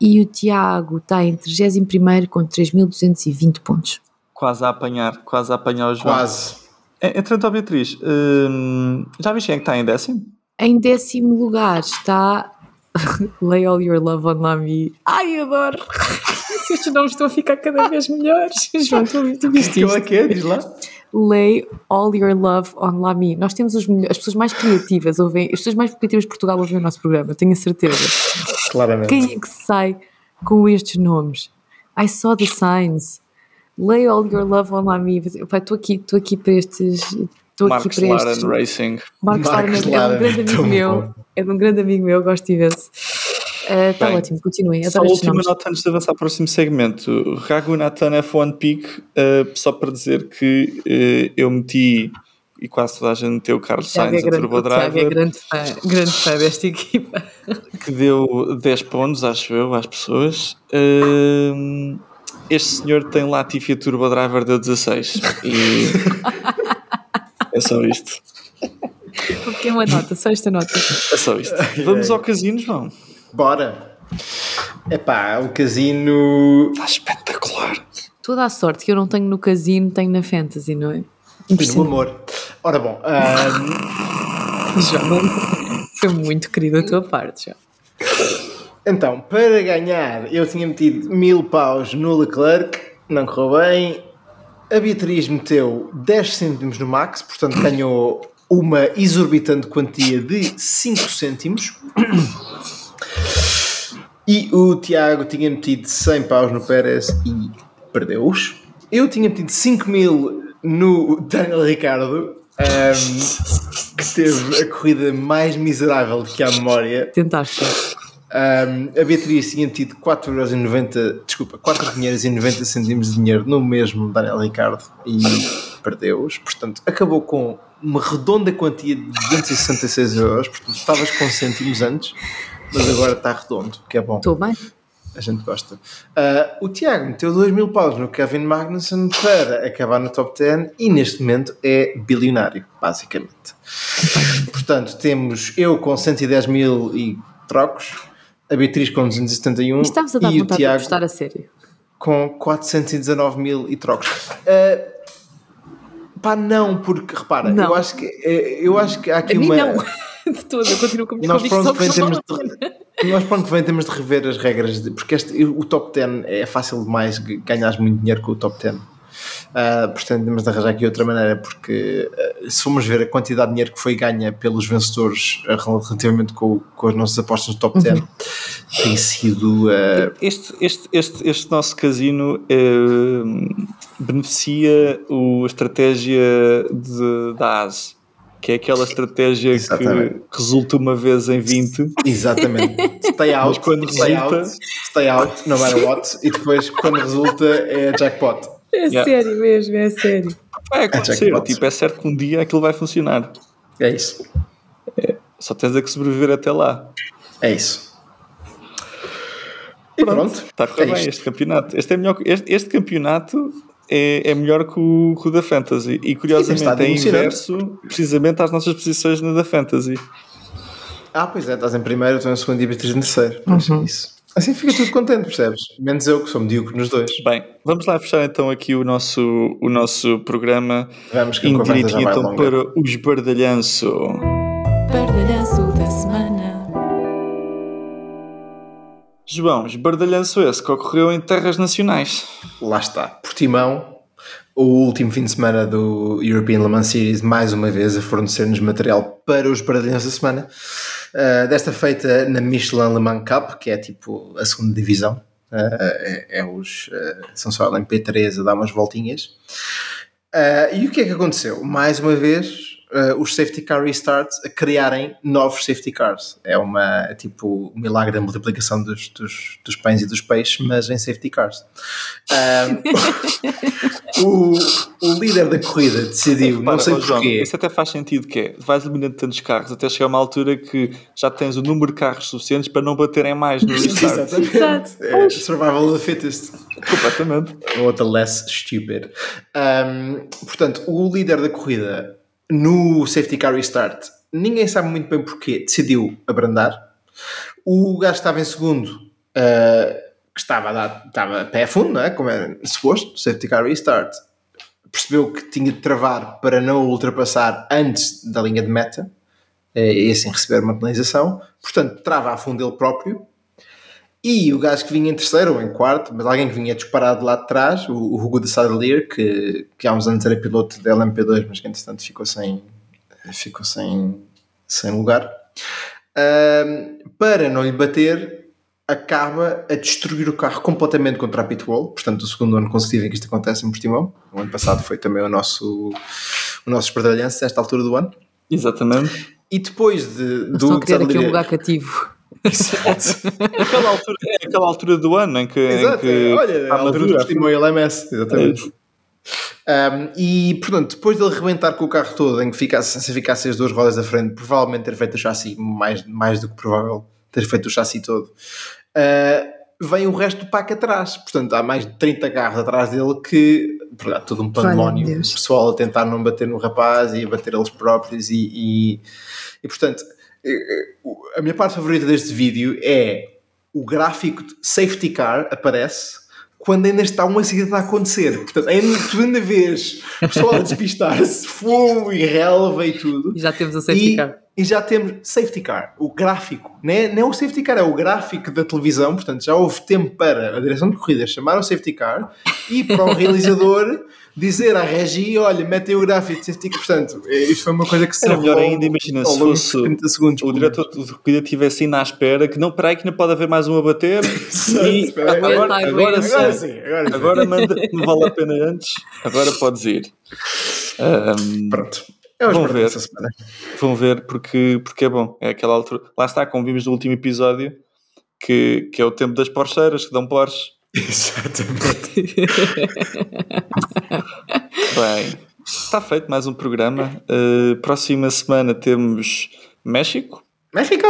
e o Tiago está em 31 com 3.220 pontos. Quase a apanhar, quase a apanhar o João. Quase. Entretanto, ó, Beatriz, hum, já viste quem é que está em décimo? Em décimo lugar está Lay All Your Love on Lamy. Ai, adoro! Estes nomes estão a ficar cada vez melhores. João, tu, tu viste isto? que é? Diz lá. Lay All Your Love on Lamy. Nós temos os as pessoas mais criativas, ouvem, as pessoas mais criativas de Portugal ouvem o nosso programa, tenho a certeza. Claramente. Quem é que sai com estes nomes? I saw the signs. Lay all your love on Lamy. Estou aqui, estou aqui para estes. Estou aqui Marcos para Laren estes. Racing. Marcos Marcos Laren é um grande amigo meu. bom. É de um grande amigo meu, gosto imenso. Está Bem, ótimo, continuem. Só a última nomes. nota antes de avançar para o próximo segmento. Ragunathan F1 Peak, eh, só para dizer que eh, eu meti, e quase toda a gente meteu o Carlos Tiago Sainz é a grande, Turbo o Tiago é Driver, grande fã, grande fã desta equipa. que deu 10 pontos, acho eu, às pessoas. Eh, este senhor tem Latifi a Turbo Driver deu 16. E é só isto. Porque é uma nota, só esta nota. É só isto. Vamos ao casino, João. Bora. Epá, o casino. Está espetacular. Toda a sorte que eu não tenho no casino, tenho na fantasy, não é? E no amor. Ora bom, ahm, João, foi muito querido a tua parte, já. Então, para ganhar, eu tinha metido mil paus no Leclerc, não correu bem. A Beatriz meteu 10 cêntimos no Max, portanto ganhou uma exorbitante quantia de 5 cêntimos. E o Tiago tinha metido 100 paus no Pérez e perdeu-os. Eu tinha metido 5 mil no Daniel Ricardo, um, que teve a corrida mais miserável que a memória. Tentaste. Um, a Beatriz tinha metido 4,90€, desculpa, 4 dinheiros e 90 centimos de dinheiro no mesmo Daniel Ricardo e perdeu-os. Portanto, acabou com uma redonda quantia de 266 euros. Portanto, estavas com cêntimos antes, mas agora está redondo, que é bom. Estou bem. A gente gosta. Uh, o Tiago meteu 2 mil paus no Kevin Magnussen para acabar no top 10 e neste momento é bilionário, basicamente. Portanto, temos eu com 110 mil e trocos, a Beatriz com 271 Estavas a dar e o Tiago apostar a sério. com 419 mil e trocos. Uh, pá, não, porque repara, Não. eu acho que eh, eu acho que há aqui A mim uma. não. De todo, eu continuo com a minha Nós pronto, não temos de, nós pronto, bem temos de rever as regras, de- porque este, o top 10 é fácil demais g- ganhares muito dinheiro com o top 10. Ah, portanto, temos de arranjar aqui outra maneira, porque ah, se formos ver a quantidade de dinheiro que foi ganha pelos vencedores ah, relativamente com, com as nossas apostas no top 10, tem sido. Este, este, este, este nosso casino beneficia o, a estratégia de, da ASE, que é aquela estratégia Exatamente. que resulta uma vez em 20. Exatamente. Stay out, Mas quando stay resulta- out, stay out, no matter what, e depois quando resulta é jackpot. É Yeah. sério mesmo, é sério. Vai acontecer, jackpot. tipo, é certo que um dia aquilo vai funcionar. É isso. Só tens a que sobreviver até lá. É isso. E pronto. Está a correr é bem isto. este campeonato. Este, é melhor, este, este campeonato é, é melhor que o, que o da Fantasy. E curiosamente é inverso precisamente às nossas posições na da Fantasy. Ah, pois é, estás em primeiro, estou em segundo e Beatriz em terceiro. Pois é isso. Assim fica tudo contente, percebes? Menos eu que sou medíocre nos dois. Bem, vamos lá fechar então aqui o nosso, o nosso programa. Vamos que vai então longa. para o esbardalhanço. Pardalhanço da semana. João, esbardalhanço esse que ocorreu em terras nacionais. Lá está. Portimão, o último fim de semana do European Le Mans Series, mais uma vez a fornecer-nos material para os Bardalhões da semana. Uh, desta feita na Michelin Le Mans Cup, que é tipo a segunda divisão. Uh, é, é os, uh, são só LMP3 a dar umas voltinhas. E o que é que aconteceu? Mais uma vez, uh, os safety car restarts a criarem novos safety cars. É uma é tipo o milagre da multiplicação dos, dos, dos pães e dos peixes, mas em safety cars. Um, o, o líder da corrida decidiu, não Repara, sei ó, João, porquê. isso até faz sentido que é, vais eliminando tantos carros até chegar a uma altura que já tens o número de carros suficientes para não baterem mais no restart. Exatamente. É, survival of the fittest. Completamente. Outra less stupid. Um, portanto, o líder da corrida no safety car restart, ninguém sabe muito bem porquê, decidiu abrandar. O gajo estava em segundo, uh, que estava a, dar, estava a pé fundo, não é? como era suposto, safety car restart, percebeu que tinha de travar para não ultrapassar antes da linha de meta eh, e assim receber uma penalização. Portanto, trava a fundo ele próprio. E o gajo que vinha em terceiro ou em quarto, mas alguém que vinha disparado lá de trás, o, o Hugo de Sadelier, que, que há uns anos era piloto da LMP2, mas que entretanto ficou sem, ficou sem, sem lugar, Ahm, para não lhe bater, acaba a destruir o carro completamente contra a pitwall. Portanto, o segundo ano consecutivo em que isto acontece em Portimão. O ano passado foi também o nosso, o nosso espardalhanço, nesta altura do ano. Exatamente. E depois de, Estão a do criar aqui um lugar cativo. Aquela altura, é aquela altura do ano em que, em Exato, que olha, está a altura do madura. Portimão e LMS, exatamente. Um, e portanto, depois dele rebentar com o carro todo, em que ficasse, se ficasse as duas rodas da frente, provavelmente ter feito o chassi, mais, mais do que provável ter feito o chassi todo, uh, vem o resto do pack atrás. Portanto, há mais de 30 carros atrás dele que, portanto, todo um pandemónio. O pessoal a tentar não bater no rapaz e a bater eles próprios. E, e, e, portanto, a minha parte favorita deste vídeo é o gráfico de safety car aparece quando ainda está um acidente a acontecer. Portanto, ainda, tu ainda vês o pessoal a despistar-se, fogo e relva e tudo. E já temos a safety E, car. e já temos safety car, o gráfico, não é, não é o safety car, é o gráfico da televisão, portanto já houve tempo para a direção de corrida chamar o safety car e para o realizador dizer à Regi, olha, mete aí o gráfico de safety car, portanto, é, isto foi uma coisa que se Era melhor ainda, imagina, se fosse 30 segundos. o diretor de corrida estivesse ainda à espera, que não, peraí que não pode haver mais um a bater. e espera aí. agora, agora, sim, Agora sim, agora sim. agora manda, não vale a pena antes, agora podes ir. Ahm, Pronto. É o Vão Vamos ver. vão ver porque, porque é bom. É aquela altura. Lá está, como vimos no último episódio, que, que é o tempo das porcheiras que dão Porsche. Exatamente. Bem, está feito mais um programa. Uh, próxima semana temos México. México!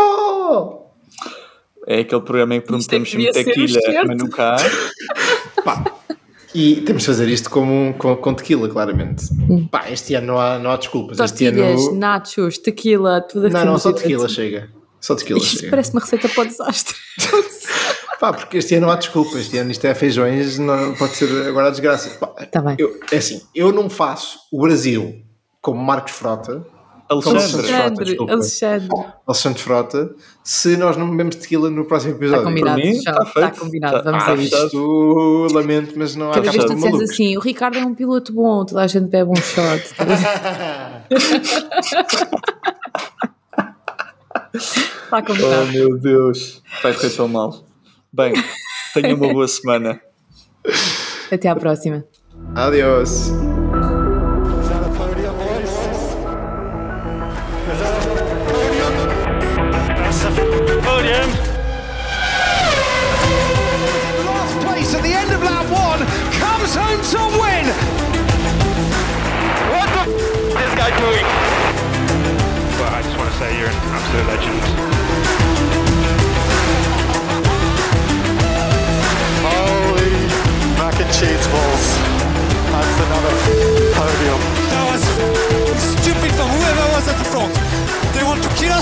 É aquele programa em que prometemos devia sempre tequila, mas nunca há. Pá, e temos de fazer isto como, com, com tequila, claramente. Pá, este ano não há, não há desculpas. Este Tortilhas, ano. nachos, tequila, tudo aquilo. Não, não, só tequila chega. Só tequila Isto chega. parece uma receita para o desastre. Pá, porque este ano não há desculpas. Este ano isto é feijões, não pode ser agora a desgraça. Pá, Tá bem. eu, é assim, eu não faço o Brasil como Marcos Frota, Alexandre. Frota, Alexandre, desculpa. Alexandre. Alexandre Frota, se nós não bebemos tequila no próximo Está episódio. combinado, mim, já, está está feito. combinado. Está- Vamos Ah, a isto. lamento, mas não há Cada vez que tu disseres assim, o Ricardo é um piloto bom, toda a gente bebe um shot. Está Oh combinado. meu Deus, vai correr tão mal. Bem, tenha uma boa semana. Até à próxima. Adiós.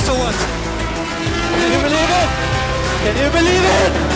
Us what? Can you believe it? Can you believe it?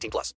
18 plus.